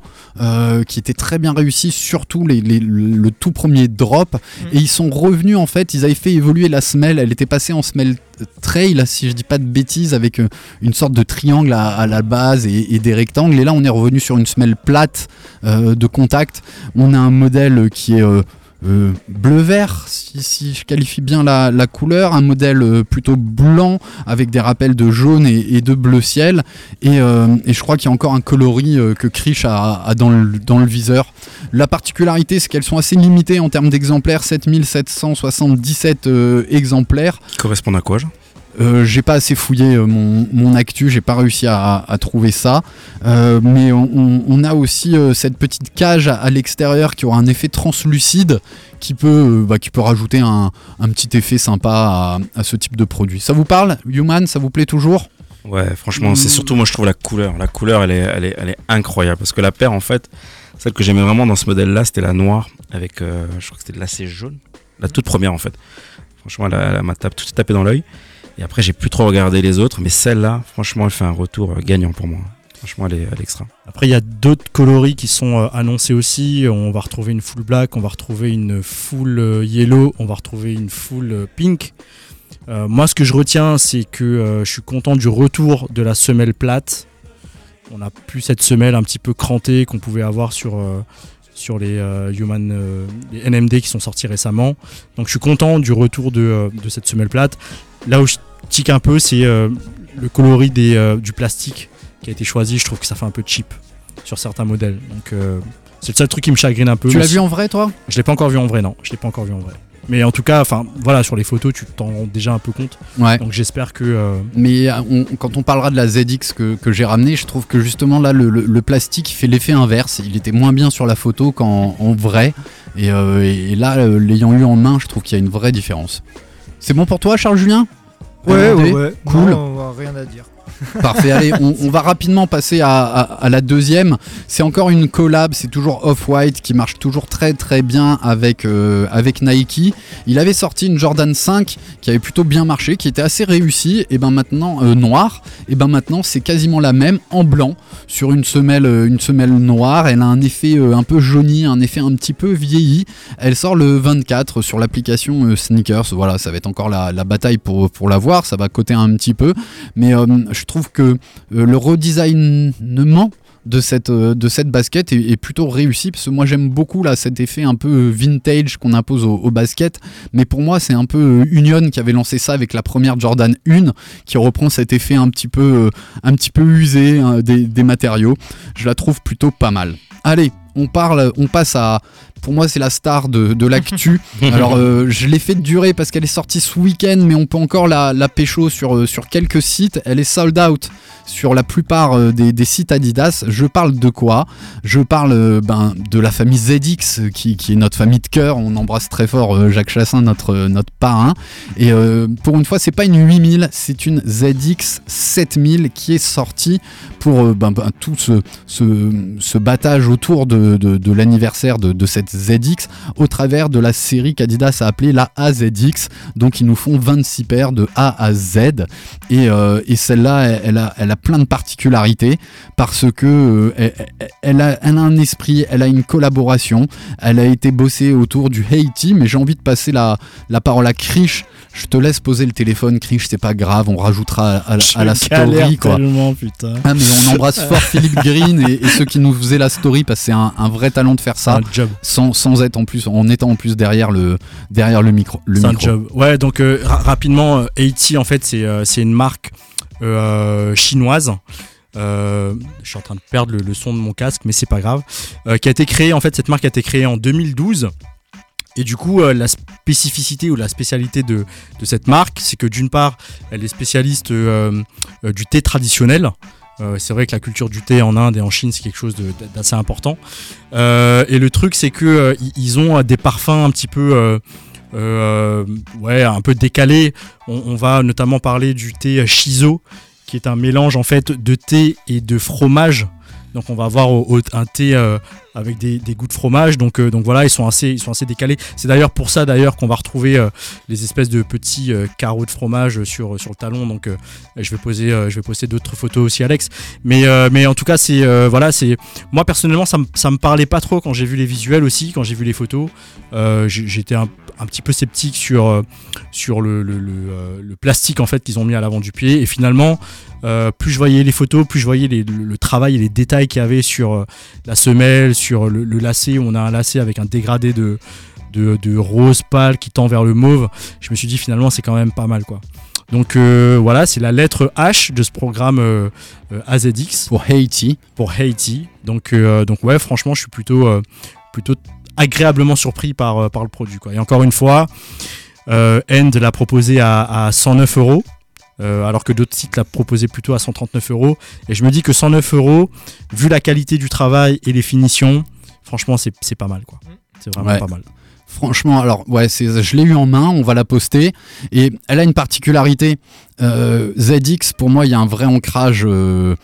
qui était très bien réussi, surtout les, les- le tout premier drop. Et ils sont revenus en fait, ils avaient fait évoluer la semelle, elle était passée en semelle trail, si je dis pas de bêtises, avec euh, une sorte de triangle à, la base et, des rectangles. Et là on est revenu sur une semelle plate euh, de contact. On a un modèle qui est euh, bleu-vert, si, je qualifie bien la, couleur, un modèle euh, plutôt blanc avec des rappels de jaune et, de bleu ciel. Et, euh, et je crois qu'il y a encore un coloris que Krish a, dans, le, viseur. La particularité, c'est qu'elles sont assez limitées en termes d'exemplaires, 7777 euh, exemplaires. Correspondent à quoi genre Euh, j'ai pas assez fouillé euh, mon, mon actu, j'ai pas réussi à, à trouver ça. Euh, mais on, on- on a aussi euh, cette petite cage à, à l'extérieur qui aura un effet translucide qui peut, euh, bah, qui peut rajouter un, un petit effet sympa à, à ce type de produit. Ça vous parle Human, ça vous plaît toujours? Ouais, franchement, c'est surtout moi je trouve la couleur. La couleur, elle est, elle est, elle est incroyable parce que la paire, en fait, celle que j'aimais vraiment dans ce modèle-là, c'était la noire avec, euh, je crois que c'était de lacet jaune, la toute première en fait. Franchement, elle, m'a tout tapé dans l'œil. Après, j'ai plus trop regardé les autres, mais celle-là, franchement, elle fait un retour euh, gagnant pour moi. Franchement, elle est, elle est extra. Après, il y a d'autres coloris qui sont euh, annoncés aussi. On va retrouver une full black, on va retrouver une full euh, yellow, on va retrouver une full pink. Moi, ce que je retiens, c'est que je suis content du retour de la semelle plate. On n'a plus cette semelle un petit peu crantée qu'on pouvait avoir sur, sur les Human NMD qui sont sortis récemment. Donc, je suis content du retour de, de cette semelle plate. Là où je tique un peu, c'est euh, le coloris des, euh, du plastique qui a été choisi. Je trouve que ça fait un peu cheap sur certains modèles. Donc, euh, C'est le seul truc qui me chagrine un peu. Tu l'as vu en vrai, toi? Je l'ai pas encore vu en vrai, non. Je l'ai pas encore vu en vrai. Mais en tout cas, enfin, voilà, sur les photos, tu t'en rends déjà un peu compte. Ouais. Donc j'espère que. euh, Mais on- quand on parlera de la ZX que, que j'ai ramenée, je trouve que justement là, le, le- le plastique fait l'effet inverse. Il était moins bien sur la photo qu'en en vrai. Et, euh, et là, l'ayant eu en main, je trouve qu'il y a une vraie différence. C'est bon pour toi, Charles Julien? Ouais, ouais, ouais. Cool. Non, rien à dire. Parfait, allez, on, va rapidement passer à, la deuxième. C'est encore une collab, c'est toujours Off-White qui marche toujours très très bien avec, euh, Nike. Il avait sorti une Jordan 5 qui avait plutôt bien marché, qui était assez réussie, et ben maintenant, euh, noire, et ben maintenant c'est quasiment la même en blanc sur une semelle, euh, noire. Elle a un effet un peu jauni, un effet un petit peu vieilli. Elle sort le 24 sur l'application Sneakers. Voilà, ça va être encore la, bataille pour, la voir, ça va coter un petit peu. Mais je trouve que euh, le redesignement de cette, euh, de cette basket est, plutôt réussi parce que moi j'aime beaucoup là cet effet un peu euh, vintage qu'on impose au, au basket. Mais pour moi c'est un peu Union qui avait lancé ça avec la première Jordan 1 qui reprend cet effet un petit peu, un petit peu usé hein, des, des matériaux. Je la trouve plutôt pas mal. Allez on parle on passe à pour moi c'est la star de, de l'actu alors euh, je l'ai fait durer parce qu'elle est sortie ce week-end mais on peut encore la, la pécho sur, euh, sur quelques sites elle est sold out sur la plupart euh, des, des sites Adidas. Je parle de quoi? Je parle ben, de la famille ZX, qui, qui est notre famille de cœur. On embrasse très fort Jacques Chassin, notre, notre parrain. Et pour une fois, c'est pas une 8000, c'est une ZX 7000 qui est sortie pour ben, ben, tout ce, ce, ce battage autour de, de, de l'anniversaire de, de cette ZX au travers de la série qu'Adidas a appelée la AZX. Donc ils nous font 26 paires de A à Z. Et, euh, et celle-là, elle, a, elle a plein de particularités parce que euh, elle, elle a, elle a un esprit, elle a une collaboration, elle a été bossée autour du Haiti, mais j'ai envie de passer la, la parole à Krish. Je te laisse poser le téléphone, Krish, c'est pas grave, on rajoutera à, à- à la story quoi. tellement, putain. Ah mais on embrasse fort Philippe Green et, et ceux qui nous faisaient la story parce que c'est un, un vrai talent de faire ça un job. sans, sans être en plus en étant en plus derrière le derrière le micro. Le C'est un job. Ouais, donc euh, ra- rapidement, euh, AT en fait, c'est euh, c'est une marque euh, chinoise. Euh, je suis en train de perdre le, le son de mon casque, mais c'est pas grave. Euh, qui a été créée, en fait, cette marque a été créée en 2012. Et du coup, euh, la spécificité ou la spécialité de, cette marque, c'est que d'une part, elle est spécialiste euh, euh, du thé traditionnel. C'est vrai que la culture du thé en Inde et en Chine, c'est quelque chose d'assez important. Et le truc, c'est que ils ont des parfums un petit peu, ouais, un peu décalés. On, va notamment parler du thé shiso, qui est un mélange en fait de thé et de fromage. Donc on va avoir un thé avec des, des goûts de fromage. Donc, euh, donc voilà, ils sont assez, ils sont assez décalés. C'est d'ailleurs pour ça d'ailleurs qu'on va retrouver euh, les espèces de petits euh, carreaux de fromage sur, sur le talon. Donc je vais poser, je vais poster d'autres photos aussi, Alex. Mais, mais en tout cas, c'est voilà, moi personnellement, ça ça me parlait pas trop quand j'ai vu les visuels aussi, quand j'ai vu les photos. J'étais un, petit peu sceptique sur, sur le, le, plastique en fait qu'ils ont mis à l'avant du pied. Et finalement, plus je voyais les photos, plus je voyais le, travail et les détails qu'il y avait sur la semelle, sur le, le lacet. où On a un lacet avec un dégradé de, de, de rose pâle qui tend vers le mauve. Je me suis dit finalement c'est quand même pas mal quoi. Donc euh, voilà, c'est la lettre H de ce programme euh, euh, AZX Pour Haiti. pour Haiti. Donc, donc ouais, franchement, je suis plutôt, plutôt agréablement surpris par, par le produit. Quoi. Et encore une fois, End l'a proposé à, à 109 euros. Euh, alors que d'autres sites l'a proposé plutôt à 139 euros. Et je me dis que 109 euros, vu la qualité du travail et les finitions, franchement, c'est c'est pas mal. quoi. C'est vraiment Ouais. pas mal. Franchement, alors ouais, c'est, je l'ai eu en main, on va la poster. Et elle a une particularité. Euh, ZX, pour moi, il y a un vrai ancrage euh,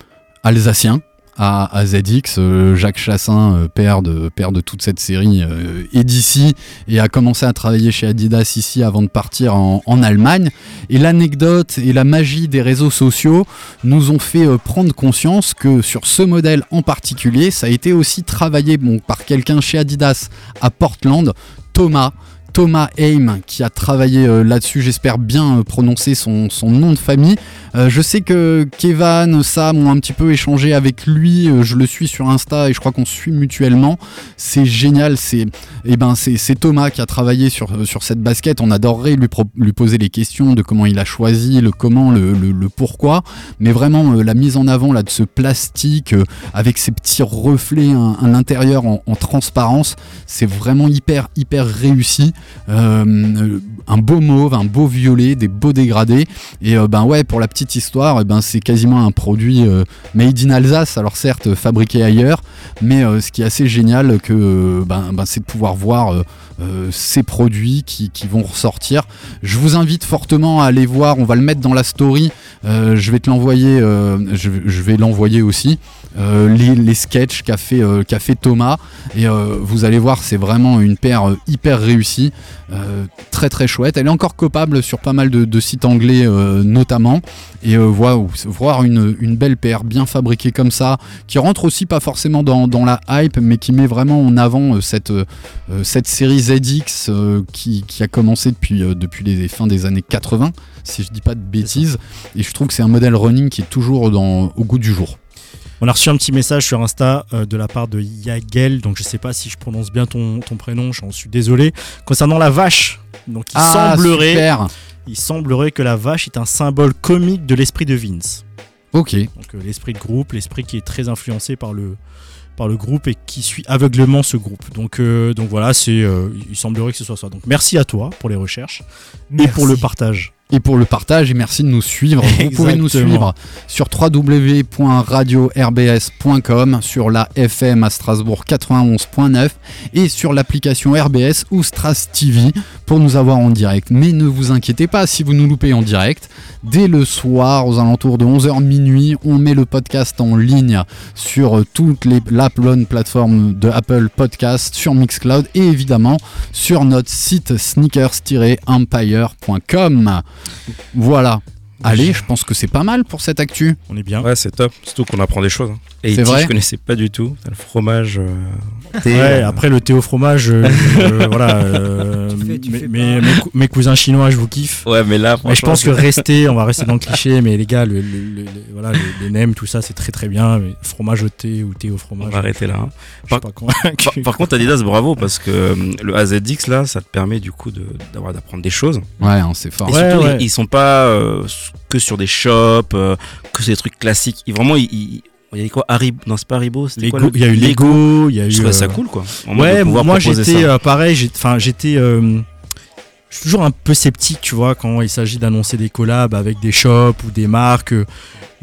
alsacien à, ZX. Euh, Jacques Chassin, euh, père, de, père de toute cette série, euh, est d'ici et a commencé à travailler chez Adidas ici avant de partir en, en Allemagne. Et l'anecdote et la magie des réseaux sociaux nous ont fait prendre conscience que sur ce modèle en particulier, ça a été aussi travaillé bon, par quelqu'un chez Adidas à Portland, Thomas. Thomas Aim qui a travaillé euh, là-dessus. J'espère bien euh, prononcer son, nom de famille. Euh, je sais que Kevan, Sam ont un petit peu échangé avec lui. je le suis sur Insta et je crois qu'on se suit mutuellement. C'est génial. C'est eh ben Thomas qui a travaillé sur, sur cette basket. On adorerait lui, poser les questions de comment il a choisi, le comment, le, pourquoi. Mais vraiment la mise en avant là de ce plastique avec ces petits reflets hein, à l'intérieur en, en transparence, c'est vraiment hyper hyper réussi. Euh, un beau mauve, un beau violet, des beaux dégradés. Et euh, ben ouais, pour la petite histoire, eh ben c'est quasiment un produit euh, made in Alsace. Alors certes fabriqué ailleurs, mais euh, ce qui est assez génial euh, ben, ben, c'est de pouvoir voir euh, ces produits qui, vont ressortir. Je vous invite fortement à aller voir. On va le mettre dans la story. Je vais te l'envoyer. je, vais l'envoyer aussi. les, sketchs qu'a fait, Thomas. Et vous allez voir, c'est vraiment une paire hyper réussie. Très très chouette. Elle est encore copable sur pas mal de, sites anglais notamment. Et voir une, une belle paire bien fabriquée comme ça, qui rentre aussi pas forcément dans, dans la hype, mais qui met vraiment en avant euh, cette, euh, cette série ZX euh, qui, qui a commencé depuis, euh, depuis les fins des années 80, si je dis pas de bêtises. Et je trouve que c'est un modèle running qui est toujours dans, au goût du jour. On a reçu un petit message sur Insta euh, de la part de Yagel, donc je sais pas si je prononce bien ton, ton prénom, j'en suis désolé. Concernant la vache, donc il semblerait, Ah, super il semblerait que la vache est un symbole comique de l'esprit de Vince. Ok. Donc euh, l'esprit de groupe, l'esprit qui est très influencé par le par le groupe et qui suit aveuglément ce groupe. Donc euh, donc voilà, c'est euh, il semblerait que ce soit ça. Donc merci à toi pour les recherches et pour le partage. Et pour le partage et merci de nous suivre. Vous pouvez nous suivre sur www.radio-rbs.com, sur la FM à Strasbourg 91.9 et sur l'application RBS ou Stras TV pour nous avoir en direct. Mais ne vous inquiétez pas si vous nous loupez en direct. Dès le soir, aux alentours de 11h minuit, on met le podcast en ligne sur toutes les la plateforme de Apple Podcast, sur Mixcloud et évidemment sur notre site sneakers-empire.com. Voilà. Allez, je pense que c'est pas mal pour cette actu. On est bien. Ouais, c'est top. Surtout qu'on apprend des choses. hein. Et C'est vrai je connaissais pas du tout. Le fromage. euh, thé, Ouais, euh, après le thé au fromage, euh, voilà. Tu fais- tu mes, fais mes- pas. mes cou- mes cousins chinois, je vous kiffe. Ouais, mais là, Mais je pense que rester, on va rester dans le cliché, mais les gars, le, le- le- le- voilà, les, les nems, tout ça, c'est très très bien. Mais fromage au thé ou thé au on fromage. va arrêter là. hein. Je suis pas convaincu. Par, par contre, Adidas, bravo, parce que euh, le AZX, là, ça te permet du coup de- d'avoir d'apprendre des choses. Ouais, hein, c'est fort. Et Ouais, surtout, ouais. Ils, ils sont pas euh, que sur des shops, euh, que sur des trucs classiques. Ils, vraiment, il y avait quoi Haribo Non, c'est pas Haribo. quoi, il y a eu Lego, il y a eu. Je trouvais ça euh, cool, quoi. Ouais, moi j'étais euh, pareil, enfin j'étais euh, je suis toujours un peu sceptique, tu vois, quand il s'agit d'annoncer des collabs avec des shops ou des marques.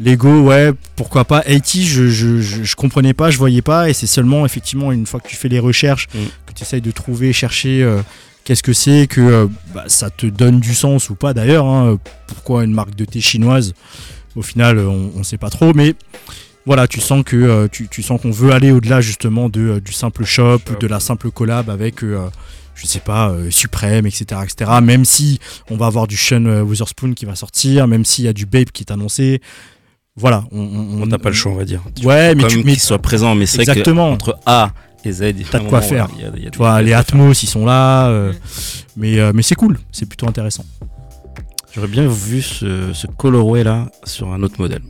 Lego, ouais, pourquoi pas. Haiti, je, je, je, je comprenais pas, je voyais pas, et c'est seulement effectivement une fois que tu fais les recherches, Mm. que tu essayes de trouver, chercher euh, qu'est-ce que c'est, que euh, bah, ça te donne du sens ou pas d'ailleurs. hein. pourquoi une marque de thé chinoise? Au final, on, on sait pas trop, mais voilà, tu sens que euh, tu, tu sens qu'on veut aller au-delà justement de, euh, du simple shop, de la simple collab avec, je sais pas, euh, Supreme, etc., etc. Même si on va avoir du Sean Witherspoon qui va sortir, même s'il y a du Babe qui est annoncé. Voilà, on on- On n'a pas le choix, on va dire. Ouais, mais tu, qu'il mais soit présent, mais c'est que Exactement. entre A et Z, T'as de quoi faire. y a- y tu vois, les Atmos, ils sont là, euh, mais euh, mais c'est cool, c'est plutôt intéressant. J'aurais bien vu ce, ce colorway là sur un autre modèle.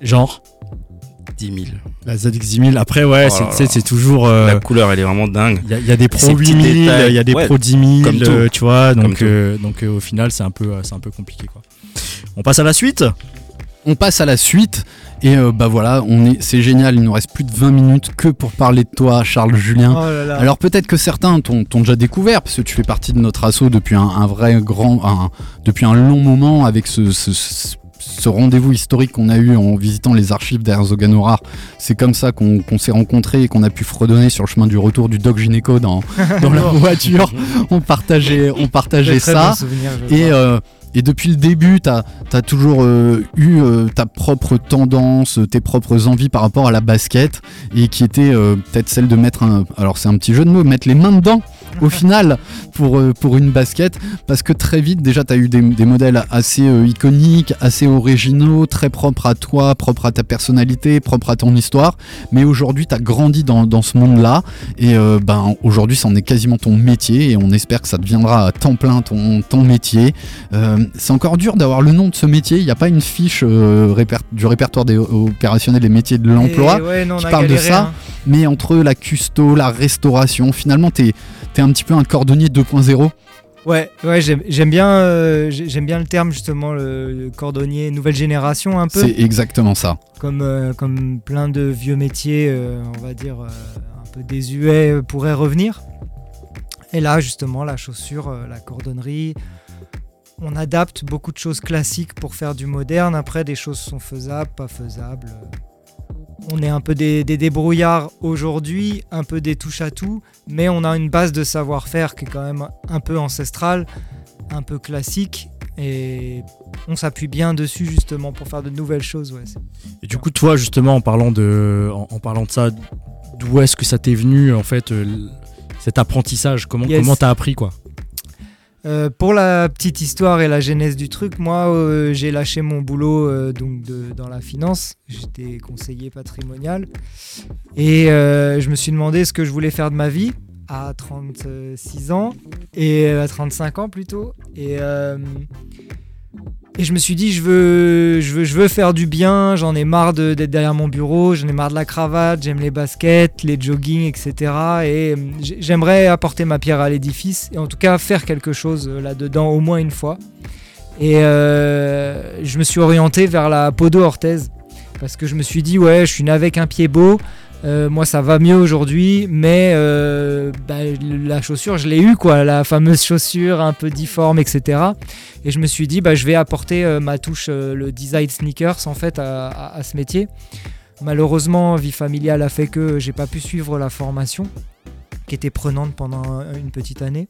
Genre 10 000. la ZX 1000. Après, ouais, Oh c'est toujours. euh, La couleur, elle est vraiment dingue. Il y, a- il y a des Pro ces petits 8000, il y a des Ouais, Pro 10 000, comme tout. euh, tu vois, donc, euh, euh, au final, c'est un, peu, euh, c'est un peu compliqué. Quoi. On passe à la suite On passe à la suite. Et euh, bah voilà, on est, c'est génial. Il nous reste plus de 20 minutes que pour parler de toi, Charles Julien. Oh là là. Alors peut-être que certains t'ont t'ont déjà découvert parce que tu fais partie de notre assaut depuis un, un vrai grand, un- depuis un long moment avec ce, ce- ce- ce rendez-vous historique qu'on a eu en visitant les archives d'Herzoganorar. C'est comme ça qu'on qu'on s'est rencontrés et qu'on a pu fredonner sur le chemin du retour du Doc Gynéco dans, dans la voiture. On partageait, on partageait Très ça. bon souvenir, je Et, euh, et depuis le début, tu as, toujours euh, eu euh, ta propre tendance, tes propres envies par rapport à la basket, et qui était euh, peut-être celle de mettre un. Alors, c'est un petit jeu de mots, mettre les mains dedans au final pour, euh, pour une basket parce que très vite déjà tu as eu des, des modèles assez euh, iconiques, assez originaux, très propres à toi, propres à ta personnalité, propres à ton histoire. Mais aujourd'hui tu as grandi dans, dans ce monde-là et euh, ben aujourd'hui c'en est quasiment ton métier et on espère que ça deviendra à temps plein ton, ton métier. Euh, c'est encore dur d'avoir le nom de ce métier, il n'y a pas une fiche réper- du répertoire des opérationnels des métiers de l'emploi ouais, on qui parle de ça. hein. mais entre la custo, la restauration, finalement, t'es es un petit peu un cordonnier 2.0. Ouais, ouais, j'aime bien, euh, j'ai- j'aime bien le terme justement, le, cordonnier nouvelle génération un peu, C'est exactement ça. comme euh, comme plein de vieux métiers, euh, on va dire un peu désuets pourraient revenir. Et là, justement, la chaussure, la cordonnerie, on adapte beaucoup de choses classiques pour faire du moderne. Après, des choses sont faisables, pas faisables. On est un peu des, des débrouillards aujourd'hui, un peu des touches à tout, mais on a une base de savoir-faire qui est quand même un peu ancestrale, un peu classique, et on s'appuie bien dessus justement pour faire de nouvelles choses. Ouais. Et du coup, toi, justement, en parlant de, en, en parlant de ça, d'où est-ce que ça t'est venu, en fait, euh, cet apprentissage? Comment Yes. comment t'as appris, quoi? Euh, pour la petite histoire et la genèse du truc, moi euh, j'ai lâché mon boulot euh, donc dans la finance. J'étais conseiller patrimonial et je me suis demandé ce que je voulais faire de ma vie à 36 ans et à 35 ans plutôt. Et, et je me suis dit je veux, je veux, je veux faire du bien. J'en ai marre d'être derrière mon bureau. J'en ai marre de la cravate. J'aime les baskets, les jogging, etc. Et euh, j'aimerais apporter ma pierre à l'édifice et en tout cas faire quelque chose euh, là-dedans au moins une fois. Et euh, je me suis orienté vers la podo orthèse parce que je me suis dit ouais, je suis né avec un pied beau. Euh, moi, ça va mieux aujourd'hui, mais euh, bah, la chaussure, je l'ai eu, quoi, la fameuse chaussure un peu difforme, etc. Et je me suis dit, bah, je vais apporter euh, ma touche, le design sneakers, en fait, à, à- à ce métier. Malheureusement, vie familiale a fait que j'ai pas pu suivre la formation, qui était prenante pendant une petite année.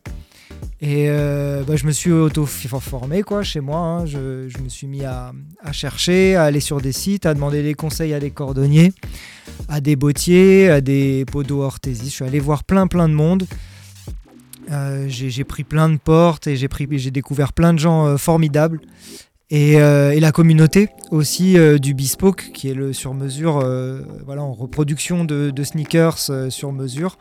Et euh, bah, je me suis auto-formé quoi, chez moi. hein. Je, me suis mis à, chercher, à aller sur des sites, à demander des conseils à des cordonniers, à des bottiers, à des podo-orthésistes. Je suis allé voir plein plein de monde. Euh, j'ai pris plein de portes et j'ai découvert plein de gens euh, formidables. Et, la communauté aussi du Bespoke, qui est le sur-mesure, voilà, en reproduction de, sneakers sur mesure.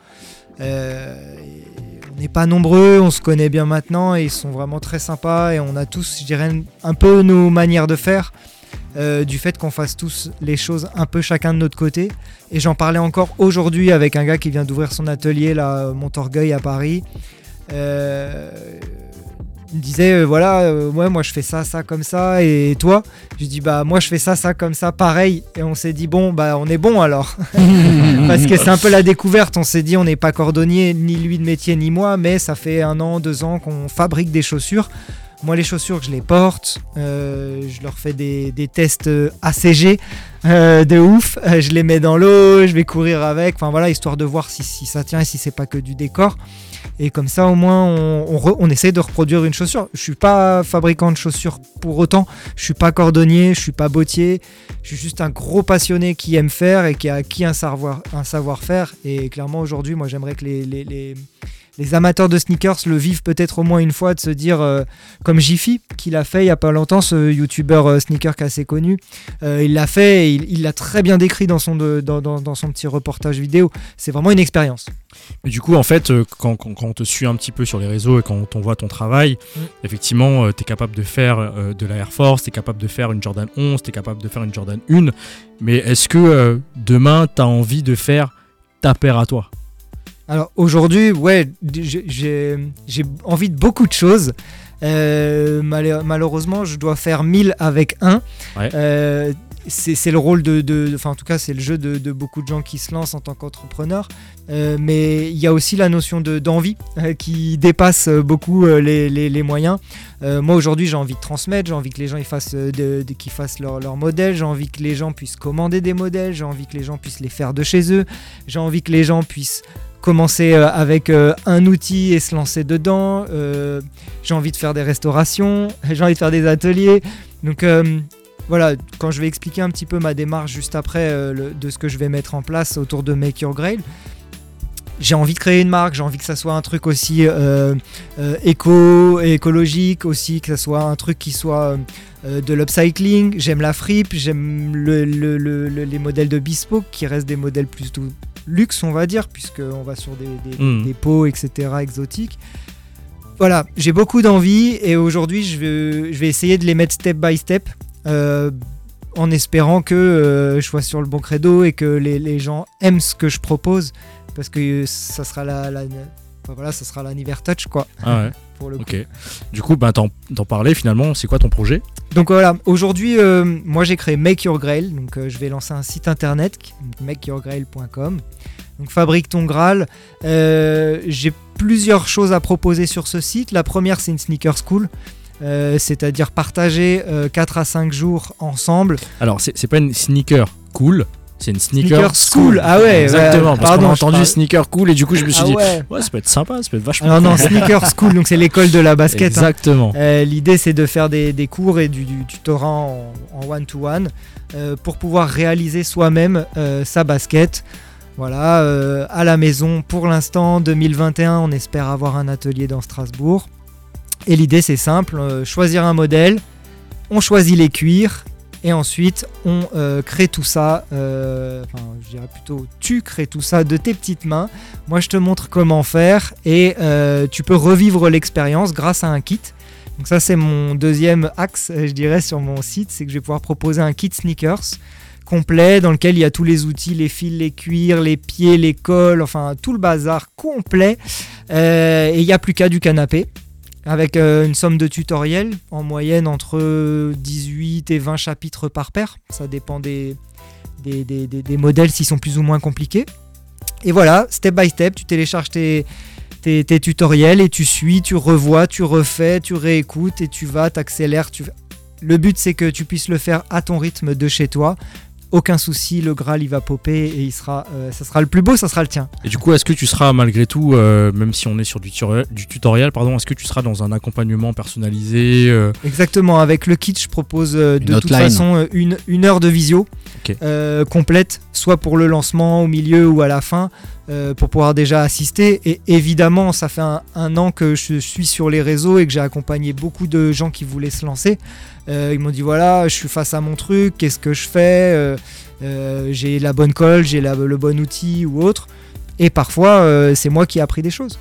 On n'est pas nombreux, on se connaît bien maintenant et ils sont vraiment très sympas et on a tous, je dirais, un peu nos manières de faire. euh, du fait qu'on fasse tous les choses un peu chacun de notre côté. Et j'en parlais encore aujourd'hui avec un gars qui vient d'ouvrir son atelier là, Montorgueil à Paris. Euh, il me disait euh, voilà, euh, ouais, moi je fais ça, ça comme ça, et toi? Je dis bah moi je fais ça, ça comme ça, pareil. Et on s'est dit bon bah on est bon alors, parce que c'est un peu la découverte. On s'est dit on n'est pas cordonnier, ni lui de métier ni moi, mais ça fait un an, deux ans qu'on fabrique des chaussures. Moi, les chaussures, je les porte. euh, je leur fais des, des tests ACG euh, de ouf. Euh, je les mets dans l'eau, je vais courir avec. Enfin voilà, histoire de voir si, ça tient et si c'est pas que du décor. Et comme ça, au moins, on, on, essaie de reproduire une chaussure. Je suis pas fabricant de chaussures pour autant. Je suis pas cordonnier, je suis pas bottier. Je suis juste un gros passionné qui aime faire et qui a acquis un savoir, un savoir-faire. Et clairement, aujourd'hui, moi, j'aimerais que les, les, les, les amateurs de sneakers le vivent peut-être au moins une fois, de se dire, euh, comme Jiffy, qui l'a fait il y a pas longtemps, ce youtubeur euh, sneaker assez connu. Euh, il l'a fait et il l'a très bien décrit dans son, de- dans, dans- dans son petit reportage vidéo. C'est vraiment une expérience. Mais du coup, en fait, euh, quand, quand- quand on te suit un petit peu sur les réseaux et quand on voit ton travail, Mm. effectivement, tu es capable de faire de la Air Force, tu es capable de faire une Jordan 11, tu es capable de faire une Jordan 1. Mais est-ce que demain, tu as envie de faire ta paire à toi? Alors aujourd'hui, ouais, j'ai- envie de beaucoup de choses. Euh, malhe- malheureusement, je dois faire 1000 avec un. Ouais. Euh, c'est le rôle de, de- enfin en tout cas c'est le jeu de, de beaucoup de gens qui se lancent en tant qu'entrepreneur. Euh, mais il y a aussi la notion de- d'envie qui dépasse beaucoup les, les- les moyens. Moi aujourd'hui j'ai envie de transmettre, j'ai envie que les gens ils fassent, qu'ils fassent leur, leur modèle, j'ai envie que les gens puissent commander des modèles, j'ai envie que les gens puissent les faire de chez eux, j'ai envie que les gens puissent commencer euh, avec euh, un outil et se lancer dedans. Euh, j'ai envie de faire des restaurations, j'ai envie de faire des ateliers. Donc voilà, quand je vais expliquer un petit peu ma démarche juste après de ce que je vais mettre en place autour de Make Your Grail, j'ai envie de créer une marque, j'ai envie que ça soit un truc aussi éco, écologique, aussi que ça soit un truc qui soit de l'upcycling. J'aime la fripe, j'aime le- le- le- le- les modèles de bespoke qui restent des modèles plutôt luxe, on va dire, puisqu'on va sur des, des, des pots, etc., exotiques. Voilà, j'ai beaucoup d'envie et aujourd'hui je vais, je vais essayer de les mettre step by step euh, en espérant que euh, je sois sur le bon credo et que les, les gens aiment ce que je propose parce que ça sera la, la- enfin, voilà, ça sera l'anniversaire touch quoi Ah ouais, pour le coup. ok. Du coup, t'en t'en parlais finalement, c'est quoi ton projet? Donc voilà, aujourd'hui, euh, moi j'ai créé Make Your Grail, donc euh, je vais lancer un site internet, makeyourgrail.com. Donc fabrique ton Graal. Euh, j'ai plusieurs choses à proposer sur ce site. La première, c'est une sneaker school. c'est-à-dire partager 4 à 5 jours ensemble. Alors, c'est pas une sneaker cool, c'est une sneaker, Sneaker school. Ah ouais, Exactement, ouais, parce pardon, qu'on a entendu parle- sneaker cool et du coup, je me suis Ah dit, ouais. ouais, ça peut être sympa, ça peut être vachement non, cool. Sneaker School, donc c'est l'école de la basket. hein. Exactement. Euh, L'idée, c'est de faire des, des cours et du, du tutorat en en one-to-one euh, pour pouvoir réaliser soi-même euh, sa basket. Voilà, à la maison. Pour l'instant, 2021, on espère avoir un atelier dans Strasbourg. Et l'idée, c'est simple choisir un modèle, on choisit les cuirs. Et ensuite, on euh, crée tout ça, euh, enfin, je dirais plutôt, tu crées tout ça de tes petites mains. Moi, je te montre comment faire et euh, tu peux revivre l'expérience grâce à un kit. Donc ça, c'est mon deuxième axe, je dirais, sur mon site, c'est que je vais pouvoir proposer un kit sneakers complet dans lequel il y a tous les outils, les fils, les cuirs, les pieds, les cols, enfin tout le bazar complet. Et il n'y a plus qu'à du canapé avec euh, une somme de tutoriels en moyenne entre 18 et 20 chapitres par paire. Ça dépend des, des, des- des- modèles s'ils sont plus ou moins compliqués. Et voilà, step by step, tu télécharges tes, tes, tes tutoriels et tu suis, tu revois, tu refais, tu réécoutes et tu vas, t'accélères. Tu... Le but c'est que tu puisses le faire à ton rythme de chez toi. Aucun souci, le Graal il va popper et il sera, euh, ça sera le plus beau, ça sera le tien. Et du coup, est-ce que tu seras malgré tout, euh, même si on est sur du, tutoriel- du tutoriel, pardon, est-ce que tu seras dans un accompagnement personnalisé euh, Exactement, avec le kit, je propose euh, Une de toute façon euh, une, une heure de visio euh, complète, soit pour le lancement, au milieu ou à la fin, euh, pour pouvoir déjà assister. Et évidemment, ça fait un, un an que je suis sur les réseaux et que j'ai accompagné beaucoup de gens qui voulaient se lancer. Euh, ils m'ont dit voilà, je suis face à mon truc, qu'est-ce que je fais Euh, euh, J'ai la bonne colle, j'ai le bon outil ou autre. Et parfois, c'est moi qui ai appris des choses.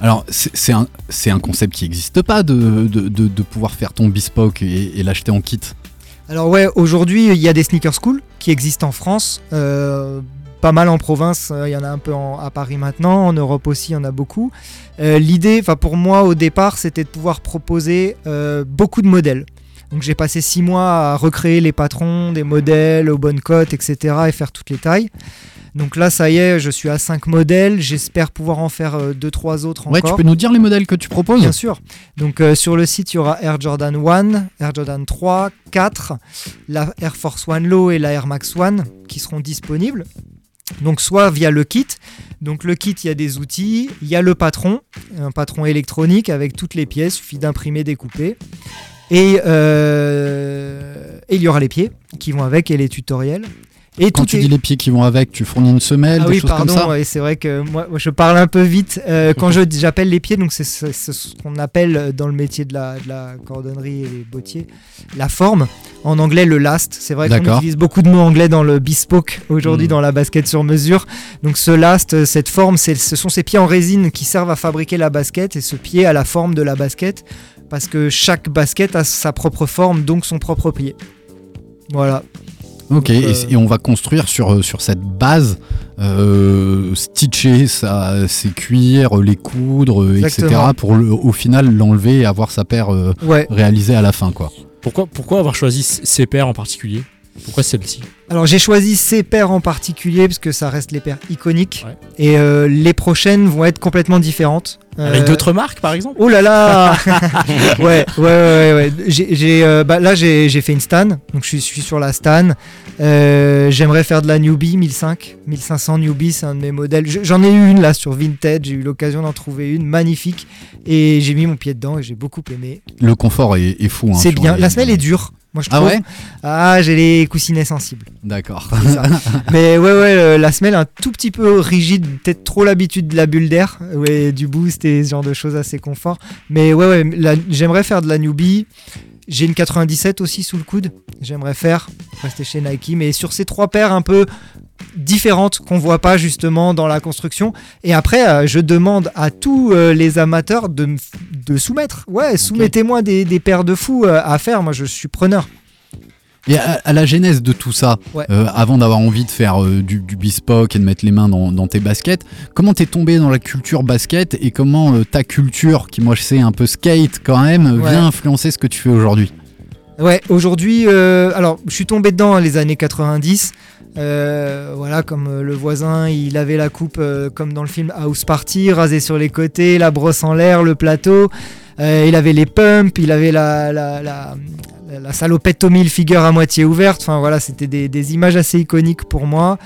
Alors, c'est un, un concept qui n'existe pas de, de, de- de pouvoir faire ton bespoke et, et l'acheter en kit? Alors ouais, aujourd'hui il y a des sneaker schools qui existent en France, euh, pas mal en province, euh, il y en a un peu en- à Paris maintenant, en Europe aussi il y en a beaucoup. Euh, L'idée, enfin pour moi au départ, c'était de pouvoir proposer euh, beaucoup de modèles. Donc j'ai passé six mois à recréer les patrons, des modèles aux bonnes cotes, etc. et faire toutes les tailles. Donc là ça y est, je suis à 5 modèles, j'espère pouvoir en faire 2-3 autres Ouais, encore. tu peux nous dire les modèles que tu proposes? Bien sûr. Donc euh, sur le site, il y aura Air Jordan 1, Air Jordan 3, 4, la Air Force One Low et la Air Max One qui seront disponibles. Donc soit via le kit. Donc le kit, il y a des outils, il y a le patron, un patron électronique avec toutes les pièces, il suffit d'imprimer, découper. Et, euh, et il y aura les pieds qui vont avec et les tutoriels. Et Quand tu est- dis les pieds qui vont avec, tu fournis une semelle, ah des oui, choses pardon, comme ça ouais, c'est vrai que moi, je parle un peu vite. Euh, quand je j'appelle les pieds, donc c'est ce qu'on appelle dans le métier de la, de la cordonnerie et des bottiers la forme. En anglais, le last. C'est vrai qu'on utilise beaucoup de mots anglais dans le bespoke aujourd'hui, Mm. dans la basket sur mesure. Donc ce last, euh, cette forme, ce sont ces pieds en résine qui servent à fabriquer la basket et ce pied a la forme de la basket parce que chaque basket a sa propre forme, donc son propre pied. Voilà. Ok, Donc, euh, et on va construire sur, euh, sur cette base, euh, stitcher sa, ses cuirs, les coudre, euh, etc. Pour le- au final l'enlever et avoir sa paire euh, Ouais. réalisée à la fin. quoi. Pourquoi, avoir choisi ces paires en particulier? Pourquoi celle-ci Alors j'ai choisi ces paires en particulier parce que ça reste les paires iconiques Ouais. et euh, les prochaines vont être complètement différentes. Avec Euh, d'autres marques par exemple? Oh là là Ouais, ouais, ouais, ouais. J'ai, euh, bah, là j'ai, fait une Stan, donc je suis, je suis sur la Stan. Euh, j'aimerais faire de la Newbie 1005, 1500 Newbie, c'est un de mes modèles. Je- J'en ai eu une là sur Vinted, j'ai eu l'occasion d'en trouver une magnifique et j'ai mis mon pied dedans et j'ai beaucoup aimé. Le confort est, est fou. hein, c'est bien, les- la semelle est dure. Moi, je Ah trouve. ouais? Ah, j'ai les coussinets sensibles. D'accord. Mais ouais, ouais, euh, la semelle un tout petit peu rigide, peut-être trop l'habitude de la bulle d'air, ouais, du boost et ce genre de choses assez confort. Mais ouais, ouais, j'aimerais faire de la newbie. J'ai une 97 aussi sous le coude. J'aimerais faire rester chez Nike, mais sur ces trois paires un peu différentes qu'on voit pas justement dans la construction. Et après, euh, je demande à tous euh, les amateurs de, de soumettre. Ouais, soumettez-moi des, des paires de fous à faire. Moi, je suis preneur. Et à, à la genèse de tout ça, Ouais. euh, avant d'avoir envie de faire euh, du, du bespoke et de mettre les mains dans, dans tes baskets, comment t'es tombé dans la culture basket et comment euh, ta culture, qui moi je sais un peu skate quand même, Ouais. vient influencer ce que tu fais aujourd'hui? Ouais, aujourd'hui, alors je suis tombé dedans les années 90. Euh, voilà, comme euh, le voisin, il avait la coupe euh, comme dans le film House Party, rasé sur les côtés, la brosse en l'air, le plateau. Euh, il avait les pumps, il avait la, la, la, la- salopette Tommy Hilfiger à moitié ouverte. Enfin voilà, c'était des, des images assez iconiques pour moi.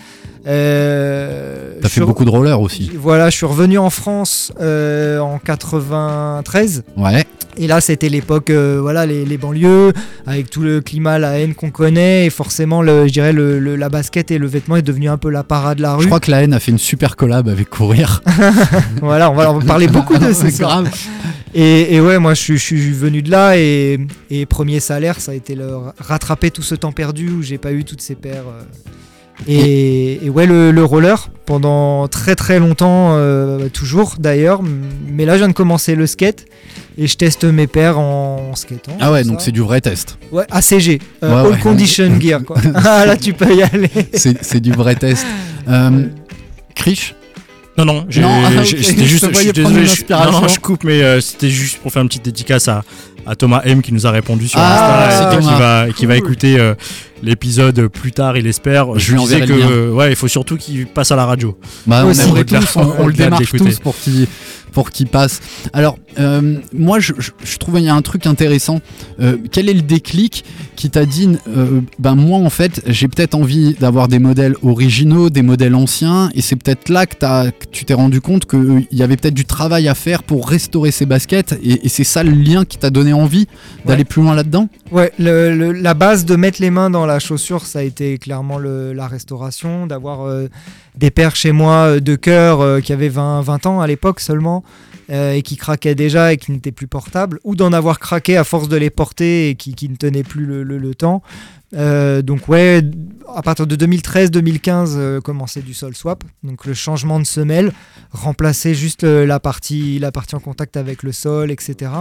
Euh, T'as fait beaucoup de roller aussi. Voilà, je suis revenu en France euh, en 93. Ouais. Et là, c'était l'époque, euh, voilà, les, les banlieues, avec tout le climat, la haine qu'on connaît, et forcément, le, je dirais, le, le- la basket et le vêtement est devenu un peu la parade de la rue. Je crois que la haine a fait une super collab avec Courir. Voilà, on va en parler beaucoup de ce C'est grave. Et, et ouais, moi, je, suis- je suis venu de là, et, et premier salaire, ça a été le rattraper tout ce temps perdu où j'ai pas eu toutes ces paires. euh. Et, et ouais, le, le roller, pendant très très longtemps, euh, toujours d'ailleurs, mais là, je viens de commencer le skate, et je teste mes paires en, skatant. Ah ouais, donc ça. c'est du vrai test. Ouais, ACG, euh, Ouais, All ouais. Condition Gear, quoi. ah là, tu peux y aller. C'est c'est du vrai test. Euh, Krish Non, non, j'ai- Non, ah, j'ai- ok. c'était Je juste. te Je suis désolé, je, non, je coupe, mais euh, c'était juste pour faire une petite dédicace à, à Thomas M qui nous a répondu sur Ah, Insta et qui va, qui écouter euh, l'épisode plus tard, il espère. Je lui disais que, euh, ouais, il faut surtout qu'il passe à la radio. Bah, on Au-delà- tous, on, on le démarche tous pour qu'il pour qu'il passe. Alors, euh, moi, je, je, je trouve qu'il y a un truc intéressant. Euh, quel est le déclic qui t'a dit, euh, ben moi, en fait, j'ai peut-être envie d'avoir des modèles originaux, des modèles anciens, et c'est peut-être là que, tu t'es rendu compte qu'il y avait peut-être du travail à faire pour restaurer ces baskets, et, et c'est ça le lien qui t'a donné envie d'aller plus loin là-dedans? Ouais, le- le- la base de mettre les mains dans la chaussure, ça a été clairement le- la restauration, d'avoir des paires chez moi euh, de cœur euh, qui avaient 20, 20 ans à l'époque seulement euh, et qui craquaient déjà et qui n'étaient plus portables, ou d'en avoir craqué à force de les porter et qui, qui ne tenaient plus le, le- temps. Donc ouais, à partir de 2013-2015, euh, commençait du sol swap, donc le changement de semelle, remplacer juste euh, la, partie, la partie en contact avec le sol, etc.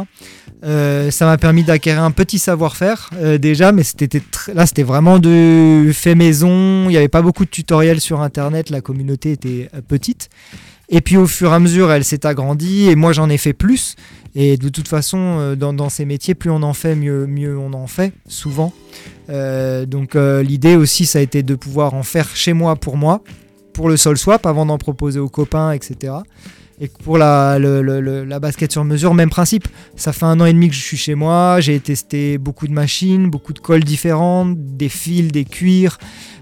Euh, ça m'a permis d'acquérir un petit savoir-faire euh, déjà, mais c'était là c'était vraiment de fait maison. Il n'y avait pas beaucoup de tutoriels sur internet, la communauté était petite. Et puis au fur et à mesure, elle s'est agrandie et moi j'en ai fait plus. Et de toute façon, euh, dans, ces métiers, plus on en fait, mieux, on en fait, souvent. Euh, donc euh, l'idée aussi, ça a été de pouvoir en faire chez moi pour moi, pour le sol swap, avant d'en proposer aux copains, etc. Et pour la, la basket sur mesure, même principe. Ça fait un an et demi que je suis chez moi. J'ai testé beaucoup de machines, beaucoup de colles différentes, des fils, des cuirs,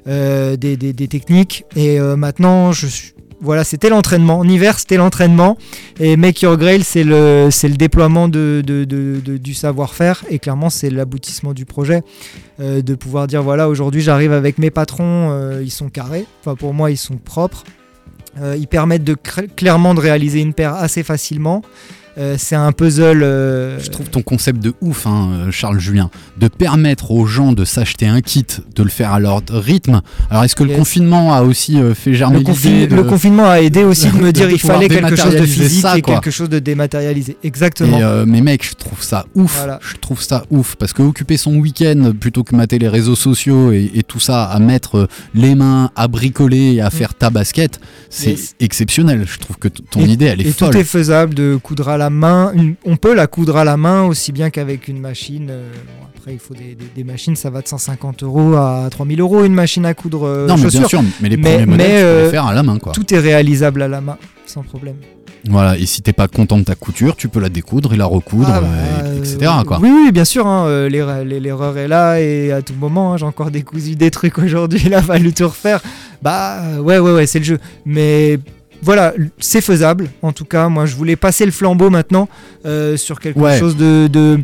des, techniques. Et maintenant, je suis. Voilà, c'était l'entraînement. En hiver, c'était l'entraînement. Et Make Your Grail, c'est le, c'est le déploiement de, de- de- du savoir-faire. Et clairement, c'est l'aboutissement du projet. Euh, de pouvoir dire voilà, aujourd'hui, j'arrive avec mes patrons, euh, ils sont carrés. Enfin, pour moi, ils sont propres. Euh, ils permettent de clairement de réaliser une paire assez facilement. Euh, c'est un puzzle. euh, Je trouve ton concept de ouf, hein, euh, Charles Julien, de permettre aux gens de s'acheter un kit, de le faire à leur rythme. Alors, est-ce que le confinement a aussi fait germer le, confi- de... le confinement a aidé aussi de me dire il pouvoir fallait quelque chose de physique ça, et quelque chose de dématérialisé. Exactement. Et, euh, mais mec, je trouve ça ouf. Voilà. Je trouve ça ouf parce que occuper son week-end plutôt que mater les réseaux sociaux et, et tout ça, à mettre les mains, à bricoler et à faire ta basket, c'est Mm. Yes. exceptionnel. Je trouve que ton Et- idée, elle est et folle. tout est faisable de coudre à la main. Une- on peut la coudre à la main aussi bien qu'avec une machine. euh, bon, après, il faut des, des- des machines, ça va de 150 euros à 3000 euros une machine à coudre euh, non, mais chaussures. bien sûr, mais les Mais- premiers modèles, mais, tu peux euh, les faire à la main, quoi. Tout est réalisable à la main, sans problème. Voilà. Et si t'es pas content de ta couture, tu peux la découdre et la recoudre, Ah, bah, et- etc. Quoi. Oui, oui, bien sûr. hein, l'erreur l'er- l'erreur est là et à tout moment, hein, j'ai encore décousu des trucs aujourd'hui. Il a fallu tout refaire. Bah ouais, ouais, ouais, c'est le jeu. Mais voilà, c'est faisable. En tout cas, moi, je voulais passer le flambeau maintenant euh, sur quelque Ouais. chose de, de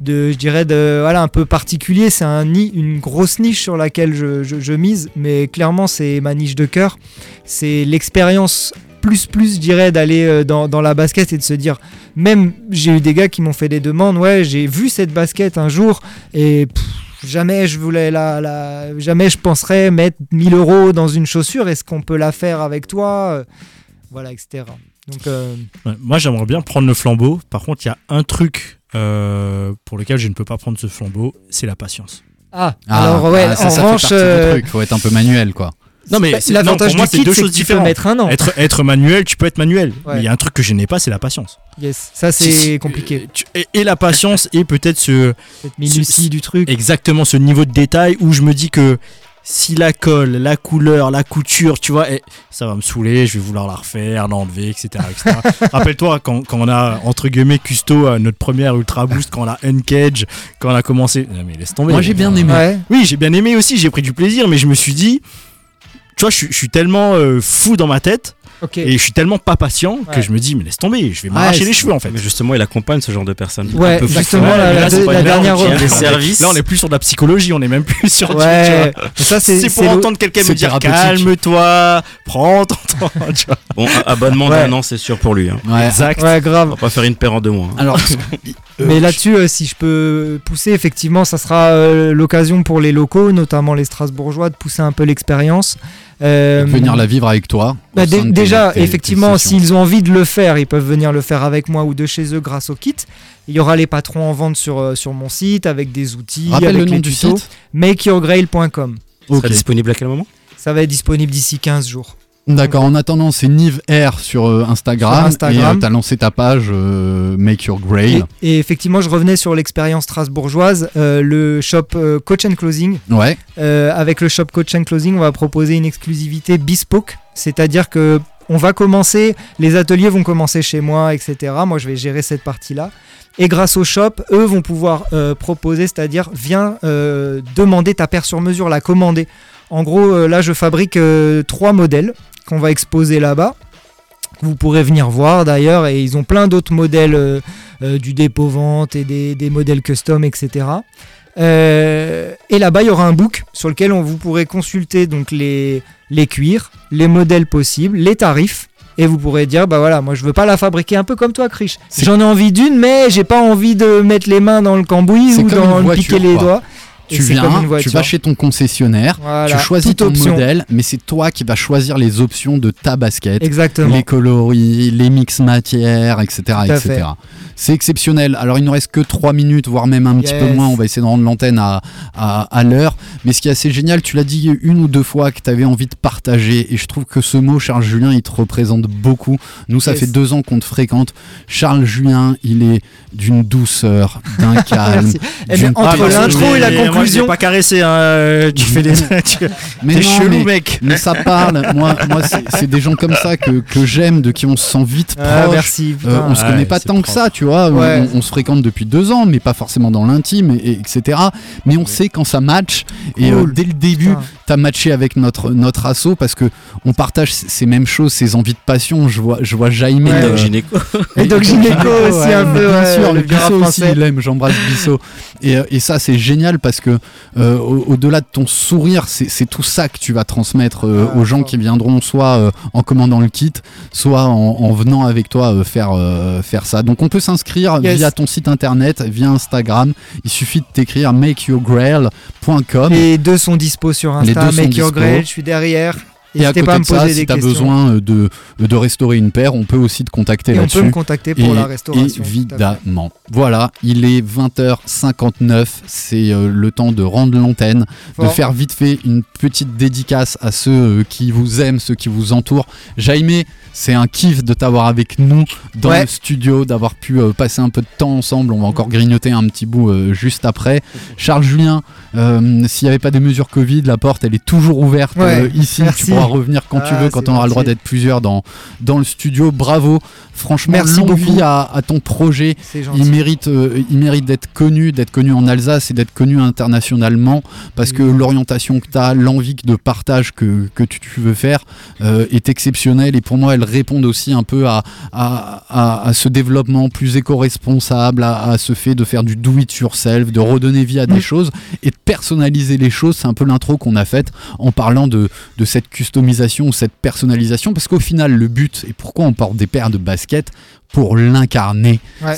de, je dirais, de, voilà, un peu particulier. C'est un, une grosse niche sur laquelle je, je- je mise, mais clairement, c'est ma niche de cœur. C'est l'expérience plus, plus, je dirais, d'aller euh, dans, dans la basket et de se dire, même j'ai eu des gars qui m'ont fait des demandes, ouais, j'ai vu cette basket un jour et pff, jamais je voulais la, la- jamais je penserais mettre 1000 euros dans une chaussure. Est-ce qu'on peut la faire avec toi? Voilà, etc. Donc, euh, Ouais, Moi, j'aimerais bien prendre le flambeau. Par contre, il y a un truc euh, pour lequel je ne peux pas prendre ce flambeau, c'est la patience. ah, Ah, alors ouais, ah, ça, en ça revanche, partie du euh, truc. Faut être un peu manuel, quoi. Non, mais bah, c'est- l'avantage pour moi, c'est deux choses différentes. mettre un an. Être, être manuel, tu peux être manuel. Ouais. Mais il y a un truc que je n'ai pas, c'est la patience. Yes, ça c'est compliqué. tu- et, et la patience et peut-être ce Cette minutie du truc. exactement ce niveau de détail où je me dis que si la colle, la couleur, la couture, tu vois, ça va me saouler, je vais vouloir la refaire, l'enlever, etc. etc. Rappelle-toi quand, quand on a entre guillemets custo à notre première Ultra Boost, quand on a Uncage, quand on a commencé. Non, mais laisse tomber. Moi, j'ai bien aimé. Ouais. Oui, j'ai bien aimé aussi, j'ai pris du plaisir, mais je me suis dit, tu vois, je, suis- tellement euh, fou dans ma tête Et je suis tellement pas patient que Ouais. je me dis, mais laisse tomber, je vais m'arracher Ouais, les cheveux en fait. Mais justement, il accompagne ce genre de personnes. Ouais, Un peu justement, la- là, pas la dernière on tient re- des services. Là, on est plus sur de la psychologie, on est même plus sur du. tu vois. Ouais. Ça c'est C'est pour entendre quelqu'un me dire calme-toi, prends ton temps. tu vois. Bon, abonnement Ouais. d'un an, c'est sûr pour lui. hein. Ouais. Exact. Ouais, On grave. va pas faire une paire en deux mois. hein. Alors, euh, Mais là-dessus, euh, si je peux pousser, effectivement, ça sera euh, l'occasion pour les locaux, notamment les Strasbourgeois, de pousser un peu l'expérience. Euh, venir la vivre avec toi. Bah, déjà, effectivement, s'ils ont envie de le faire, ils peuvent venir le faire avec moi ou de chez eux grâce au kit. Il y aura les patrons en vente sur, euh, sur mon site avec des outils, Rappelle avec le nom les du tutos. site. makeyourgrail.com. Ça Ok. sera disponible à quel moment? Ça va être disponible d'ici 15 jours. D'accord. En attendant, c'est Nive R sur euh, Instagram. Sur Instagram. Et tu as lancé ta page euh, Make Your Grail. Et, et effectivement, je revenais sur l'expérience strasbourgeoise, euh, le shop euh, Coach and Closing. Ouais. Euh, avec le shop Coach and Closing, on va proposer une exclusivité bespoke, c'est-à-dire que on va commencer, les ateliers vont commencer chez moi, etc. Moi, je vais gérer cette partie-là. Et grâce au shop, eux vont pouvoir euh, proposer, c'est-à-dire viens euh, demander ta paire sur mesure, la commander. En gros, euh, là, je fabrique euh, trois modèles qu'on va exposer là-bas. Vous pourrez venir voir d'ailleurs, et ils ont plein d'autres modèles euh, euh, du dépôt vente et des, des modèles custom, etc. Euh, et là-bas, il y aura un book sur lequel on, vous pourrez consulter donc les, les cuirs, les modèles possibles, les tarifs. Et vous pourrez dire, bah voilà, moi je veux pas la fabriquer un peu comme toi, Krish. J'en ai envie d'une, mais j'ai pas envie de mettre les mains dans le cambouis ou dans le piquer les quoi. doigts. Tu viens, tu vas chez ton concessionnaire, Voilà, tu choisis toute ton option. modèle, mais c'est toi qui vas choisir les options de ta basket. Exactement. les coloris, les mix matières, etc. etc. C'est exceptionnel. Alors il nous reste que 3 minutes, voire même un petit peu moins. On va essayer de rendre l'antenne à, à, à l'heure. Mais ce qui est assez génial, tu l'as dit une ou deux fois que tu avais envie de partager. Et je trouve que ce mot, Charles Julien, il te représente beaucoup. Nous, ça Yes. fait deux ans qu'on te fréquente. Charles Julien, il est d'une douceur, d'un calme. Eh entre l'intro et la Moi, je l'ai pas caressé, hein, euh, tu fais des. tu- Mais T'es non, chelou, mais- mec. Mais ça parle. moi, moi c'est c'est des gens comme ça que, que j'aime, de qui on se sent vite Ah, proche. merci. Euh, on se Ouais, connaît pas tant que ça, tu vois. On- Ouais. On, on se fréquente depuis deux ans, mais pas forcément dans l'intime, et, et- etc. Mais on sait quand ça match. Et euh, dès le début, Putain. t'as matché avec notre notre asso parce que on partage ces mêmes choses, ces envies de passion. Je vois, je vois Jaime. Euh, Donc, gynéco. Et donc gynéco aussi un peu. Bien sûr, le Bissot aussi, il aime. J'embrasse Bissot. Et, et ça, c'est génial parce que euh, au- au-delà de ton sourire, c'est tout ça que tu vas transmettre euh, Ah, aux gens qui viendront soit euh, en commandant le kit, soit en, en venant avec toi faire faire ça. Donc on peut s'inscrire Yes. via ton site internet, via Instagram. Il suffit de t'écrire makeyourgrail.com. Les deux sont dispo sur Insta, deux sont Make Your dispo. Grail, je suis derrière. Et à côté pas de ça, si tu as besoin euh, de, de restaurer une paire, on peut aussi te contacter Et on peut là-dessus. me contacter pour Et la restauration. Évidemment. Voilà, il est 20h59. C'est euh, le temps de rendre l'antenne, de faire vite fait une petite dédicace à ceux euh, qui vous aiment, ceux qui vous entourent. Jaime, c'est un kiff de t'avoir avec nous dans Ouais. le studio, d'avoir pu euh, passer un peu de temps ensemble. On va encore grignoter un petit bout euh, juste après. Charles Julien, euh, s'il n'y avait pas des mesures Covid, la porte elle est toujours ouverte Ouais, ici. merci. Tu pourras revenir quand tu Ah, veux, quand on aura le droit d'être plusieurs dans, dans le studio. Bravo. Franchement, Merci longue beaucoup. vie à, à ton projet. Il mérite, il mérite d'être connu, d'être connu en Alsace et d'être connu internationalement parce que l'orientation que tu as, l'envie de partage que, que tu, tu veux faire est exceptionnelle et pour moi, elle répond aussi un peu à, à, à- à ce développement plus éco-responsable, à, ce fait de faire du do it yourself, de redonner vie à des Mm. choses et de personnaliser les choses. C'est un peu l'intro qu'on a faite en parlant de, de cette customisation, cette personnalisation parce qu'au final, le but et pourquoi on porte des paires de baskets pour l'incarner. Ouais.